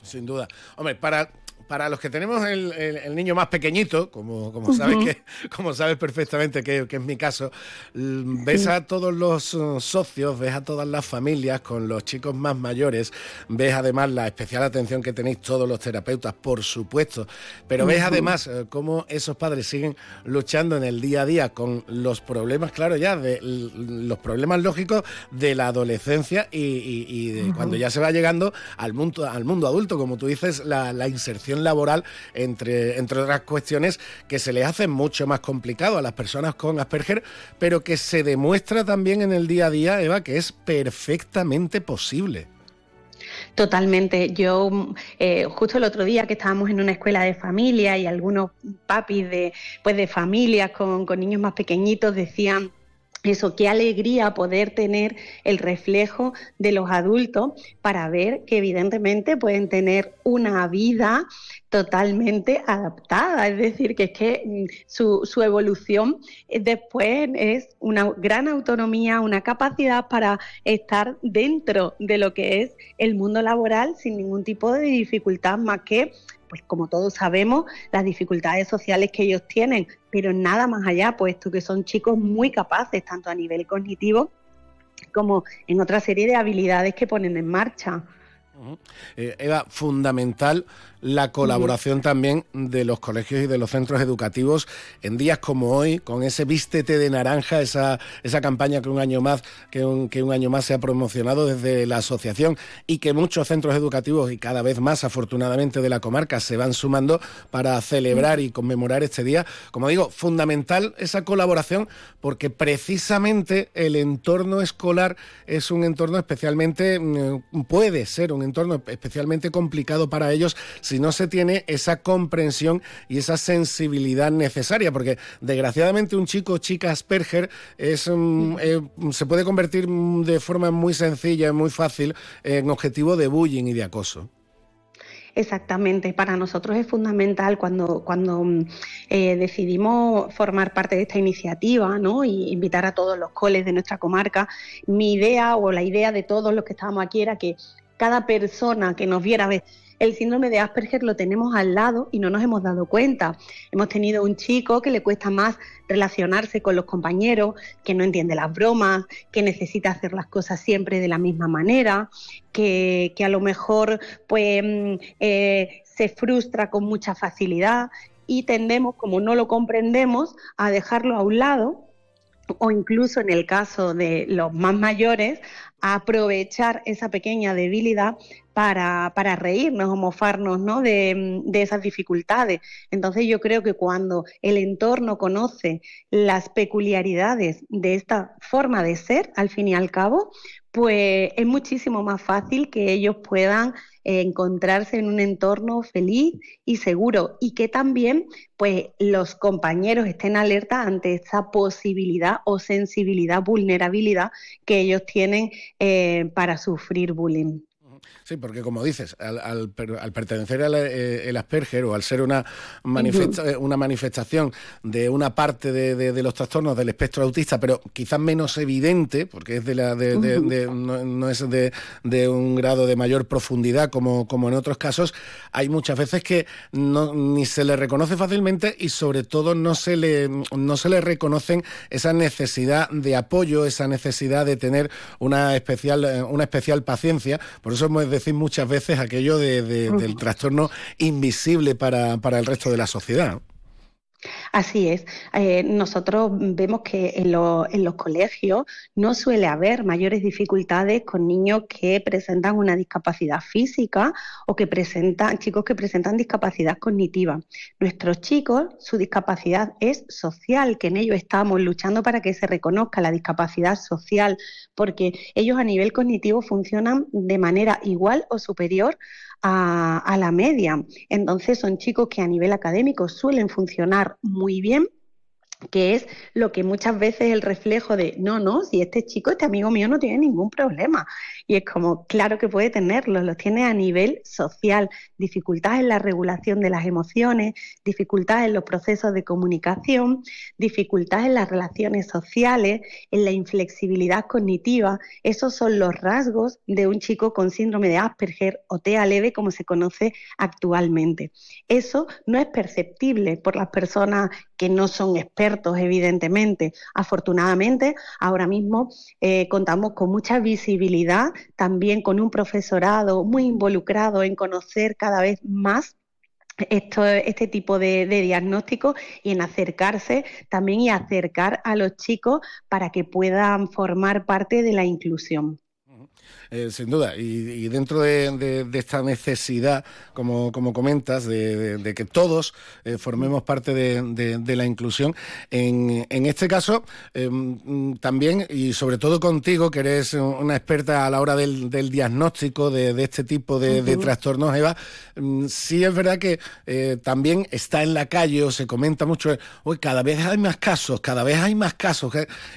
Sin duda. Hombre, para para los que tenemos el, niño más pequeñito, como, como, sabes, que, como sabes perfectamente que, es mi caso, ves a todos los uh, socios, ves a todas las familias con los chicos más mayores, ves además la especial atención que tenéis todos los terapeutas, por supuesto, pero ves además uh, cómo esos padres siguen luchando en el día a día con los problemas, claro, ya, de los problemas lógicos de la adolescencia y, de cuando ya se va llegando al mundo, al mundo adulto, como tú dices, la, la inserción laboral, entre, entre otras cuestiones que se les hace mucho más complicado a las personas con Asperger, pero que se demuestra también en el día a día, Eva, que es perfectamente posible. Totalmente. Yo eh, justo el otro día que estábamos en una escuela de familia y algunos papis de, pues de familias con niños más pequeñitos decían eso, qué alegría poder tener el reflejo de los adultos para ver que evidentemente pueden tener una vida totalmente adaptada, es decir, que es que mm, su, su, evolución eh, después es una gran autonomía, una capacidad para estar dentro de lo que es el mundo laboral sin ningún tipo de dificultad más que pues como todos sabemos, las dificultades sociales que ellos tienen, pero nada más allá, puesto que son chicos muy capaces, tanto a nivel cognitivo como en otra serie de habilidades que ponen en marcha. Eh, Eva, fundamental la colaboración también de los colegios y de los centros educativos en días como hoy, con ese vístete de naranja, esa, esa campaña que un año más, que un, que un año más se ha promocionado desde la asociación y que muchos centros educativos y cada vez más afortunadamente de la comarca se van sumando para celebrar y conmemorar este día. Como digo, fundamental esa colaboración porque precisamente el entorno escolar es un entorno especialmente, mm, puede ser un entorno especialmente complicado para ellos si no se tiene esa comprensión y esa sensibilidad necesaria, porque desgraciadamente un chico o chica Asperger es, mm, eh, se puede convertir de forma muy sencilla muy fácil en objetivo de bullying y de acoso. Exactamente, para nosotros es fundamental cuando, cuando mm, eh, decidimos formar parte de esta iniciativa ¿no? y invitar a todos los coles de nuestra comarca. Mi idea o la idea de todos los que estábamos aquí era que cada persona que nos viera el síndrome de Asperger lo tenemos al lado y no nos hemos dado cuenta. Hemos tenido un chico que le cuesta más relacionarse con los compañeros, que no entiende las bromas, que necesita hacer las cosas siempre de la misma manera, que, a lo mejor pues, mm, eh, se frustra con mucha facilidad y tendemos, como no lo comprendemos, a dejarlo a un lado o incluso en el caso de los más mayores, aprovechar esa pequeña debilidad para, para reírnos o mofarnos ¿no? de, de, esas dificultades. Entonces yo creo que cuando el entorno conoce las peculiaridades de esta forma de ser, al fin y al cabo, pues es muchísimo más fácil que ellos puedan encontrarse en un entorno feliz y seguro y que también pues los compañeros estén alerta ante esa posibilidad o sensibilidad, vulnerabilidad que ellos tienen eh, para sufrir bullying. Sí, porque como dices, al, pertenecer al eh, el Asperger o al ser una, eh, una manifestación de una parte de, los trastornos del espectro autista, pero quizás menos evidente, porque es de la no, es de, un grado de mayor profundidad como, como en otros casos, hay muchas veces que no, ni se le reconoce fácilmente y sobre todo no se le, no se le reconocen esa necesidad de apoyo, esa necesidad de tener una especial, eh, una especial paciencia. Por eso hemos decir muchas veces aquello de, del trastorno invisible para, para el resto de la sociedad. Así es. Eh, nosotros vemos que en, los colegios no suele haber mayores dificultades con niños que presentan una discapacidad física o que presentan chicos que presentan discapacidad cognitiva. Nuestros chicos, su discapacidad es social, que en ello estamos luchando para que se reconozca la discapacidad social, porque ellos a nivel cognitivo funcionan de manera igual o superior a, la media. Entonces son chicos que a nivel académico suelen funcionar muy bien que es lo que muchas veces el reflejo de, no, no, si este chico, este amigo mío no tiene ningún problema. Y es como, claro que puede tenerlos, los tiene a nivel social, dificultades en la regulación de las emociones, dificultades en los procesos de comunicación, dificultades en las relaciones sociales, en la inflexibilidad cognitiva. Esos son los rasgos de un chico con síndrome de Asperger o TEA leve, como se conoce actualmente. Eso no es perceptible por las personas que no son expertos, evidentemente. Afortunadamente, ahora mismo eh, contamos con mucha visibilidad, también con un profesorado muy involucrado en conocer cada vez más este tipo de, de, diagnóstico y en acercarse también y acercar a los chicos para que puedan formar parte de la inclusión. Eh, sin duda. Y, dentro de, esta necesidad, como, como comentas, de, que todos eh, formemos parte de, la inclusión, en, este caso em, también, y sobre todo contigo, que eres una experta a la hora del, diagnóstico de, este tipo de, trastornos, Eva, mm, sí es verdad que eh, también está en la calle o se comenta mucho, hoy cada vez hay más casos, cada vez hay más casos.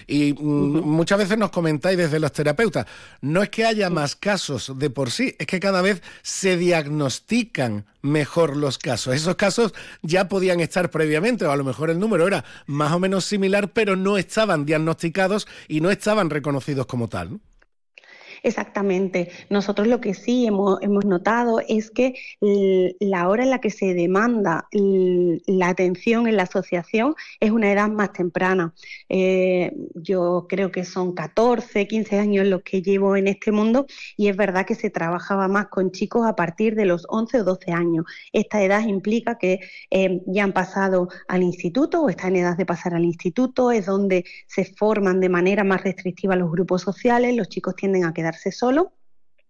Y mm, muchas veces nos comentáis desde los terapeutas, no es que haya más casos de por sí, es que cada vez se diagnostican mejor los casos. Esos casos ya podían estar previamente, o a lo mejor el número era más o menos similar, pero no estaban diagnosticados y no estaban reconocidos como tal. Exactamente. Nosotros lo que sí hemos, notado es que la hora en la que se demanda la atención en la asociación es una edad más temprana. Eh, yo creo que son 14, 15 años los que llevo en este mundo y es verdad que se trabajaba más con chicos a partir de los 11 o 12 años. Esta edad implica que eh, ya han pasado al instituto o están en edad de pasar al instituto, es donde se forman de manera más restrictiva los grupos sociales, los chicos tienden a quedar solo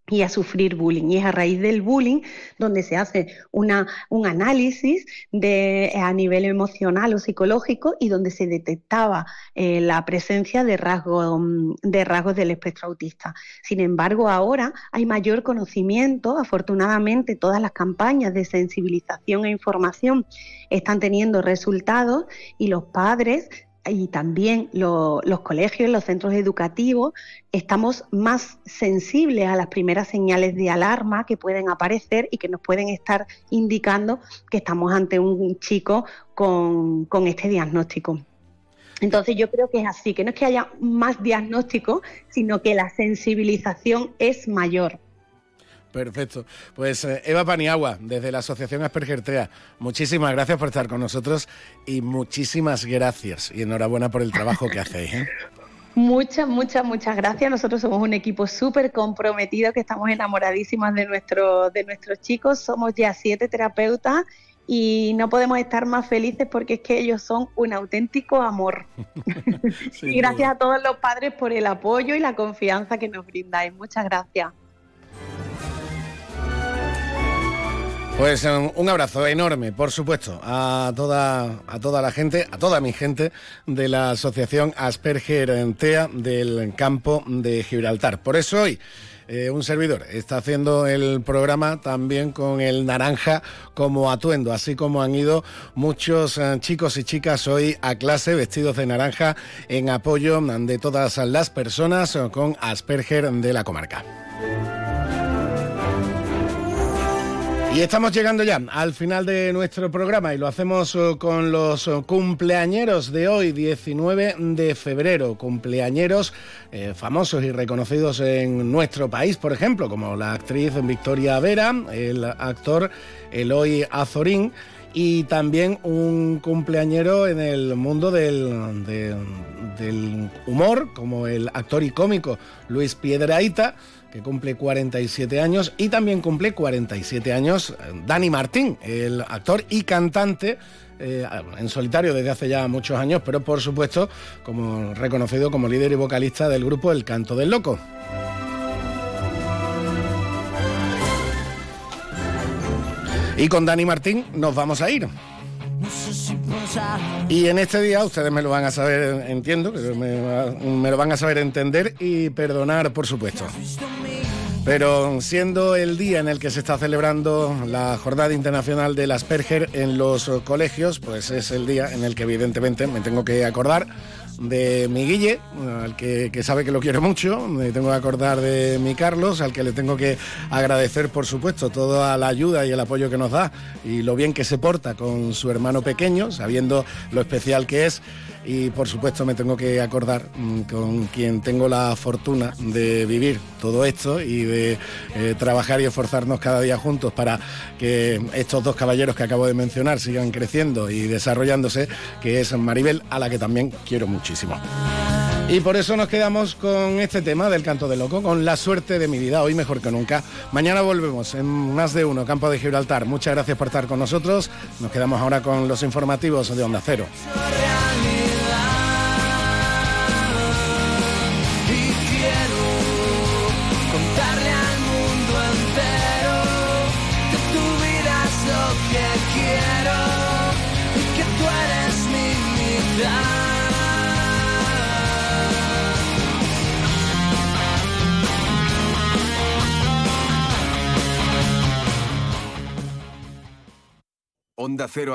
y a sufrir bullying. Y es a raíz del bullying donde se hace una, un análisis de, a nivel emocional o psicológico y donde se detectaba eh, la presencia de, rasgos de rasgos del espectro autista. Sin embargo, ahora hay mayor conocimiento. Afortunadamente, todas las campañas de sensibilización e información están teniendo resultados y los padres y también los colegios, los centros educativos, estamos más sensibles a las primeras señales de alarma que pueden aparecer y que nos pueden estar indicando que estamos ante un chico con, con este diagnóstico. Entonces yo creo que es así, que no es que haya más diagnóstico, sino que la sensibilización es mayor. Perfecto. Pues eh, Eva Paniagua, desde la Asociación Asperger muchísimas gracias por estar con nosotros y muchísimas gracias y enhorabuena por el trabajo que hacéis. ¿eh? Muchas, muchas, muchas gracias. Nosotros somos un equipo súper comprometido, que estamos enamoradísimas de, nuestro, de nuestros chicos. Somos ya siete terapeutas y no podemos estar más felices porque es que ellos son un auténtico amor. y gracias a todos los padres por el apoyo y la confianza que nos brindáis. Muchas gracias. Pues um, un abrazo enorme, por supuesto, a toda, a toda la gente, a toda mi gente de la Asociación Asperger TEA del campo de Gibraltar. Por eso hoy eh, un servidor está haciendo el programa también con el naranja como atuendo, así como han ido muchos eh, chicos y chicas hoy a clase vestidos de naranja en apoyo de todas las personas con Asperger de la comarca. Y estamos llegando ya al final de nuestro programa y lo hacemos eh, con los eh, cumpleañeros de hoy, 19 de febrero. Cumpleañeros eh, famosos y reconocidos en nuestro país, por ejemplo, como la actriz Victoria Vera, el actor Eloy Azorín y también un cumpleañero en el mundo del, del humor, como el actor y cómico Luis Piedraíta que cumple 47 años, y también cumple 47 años eh, Dani Martín, el actor y cantante. Eh, en solitario desde hace ya muchos años, pero por supuesto como reconocido como líder y vocalista del grupo El Canto del Loco. Y con Dani Martín nos vamos a ir. Y en este día ustedes me lo van a saber, entiendo, me, lo van a saber entender y perdonar, por supuesto. Pero siendo el día en el que se está celebrando la Jornada Internacional del Asperger en los colegios, pues es el día en el que evidentemente me tengo que acordar de mi Guille, al que, sabe que lo quiero mucho, me tengo que acordar de mi Carlos, al que le tengo que agradecer, por supuesto, toda la ayuda y el apoyo que nos da y lo bien que se porta con su hermano pequeño, sabiendo lo especial que es y por supuesto me tengo que acordar mm, con quien tengo la fortuna de vivir todo esto y de eh, trabajar y esforzarnos cada día juntos para que estos dos caballeros que acabo de mencionar sigan creciendo y desarrollándose, que es Maribel, a la que también quiero muchísimo. Y por eso nos quedamos con este tema del canto de loco, con la suerte de mi vida, hoy mejor que nunca. Mañana volvemos en más de uno, Campo de Gibraltar. Muchas gracias por estar con nosotros. Nos quedamos ahora con los informativos de Onda Cero. Onda Cero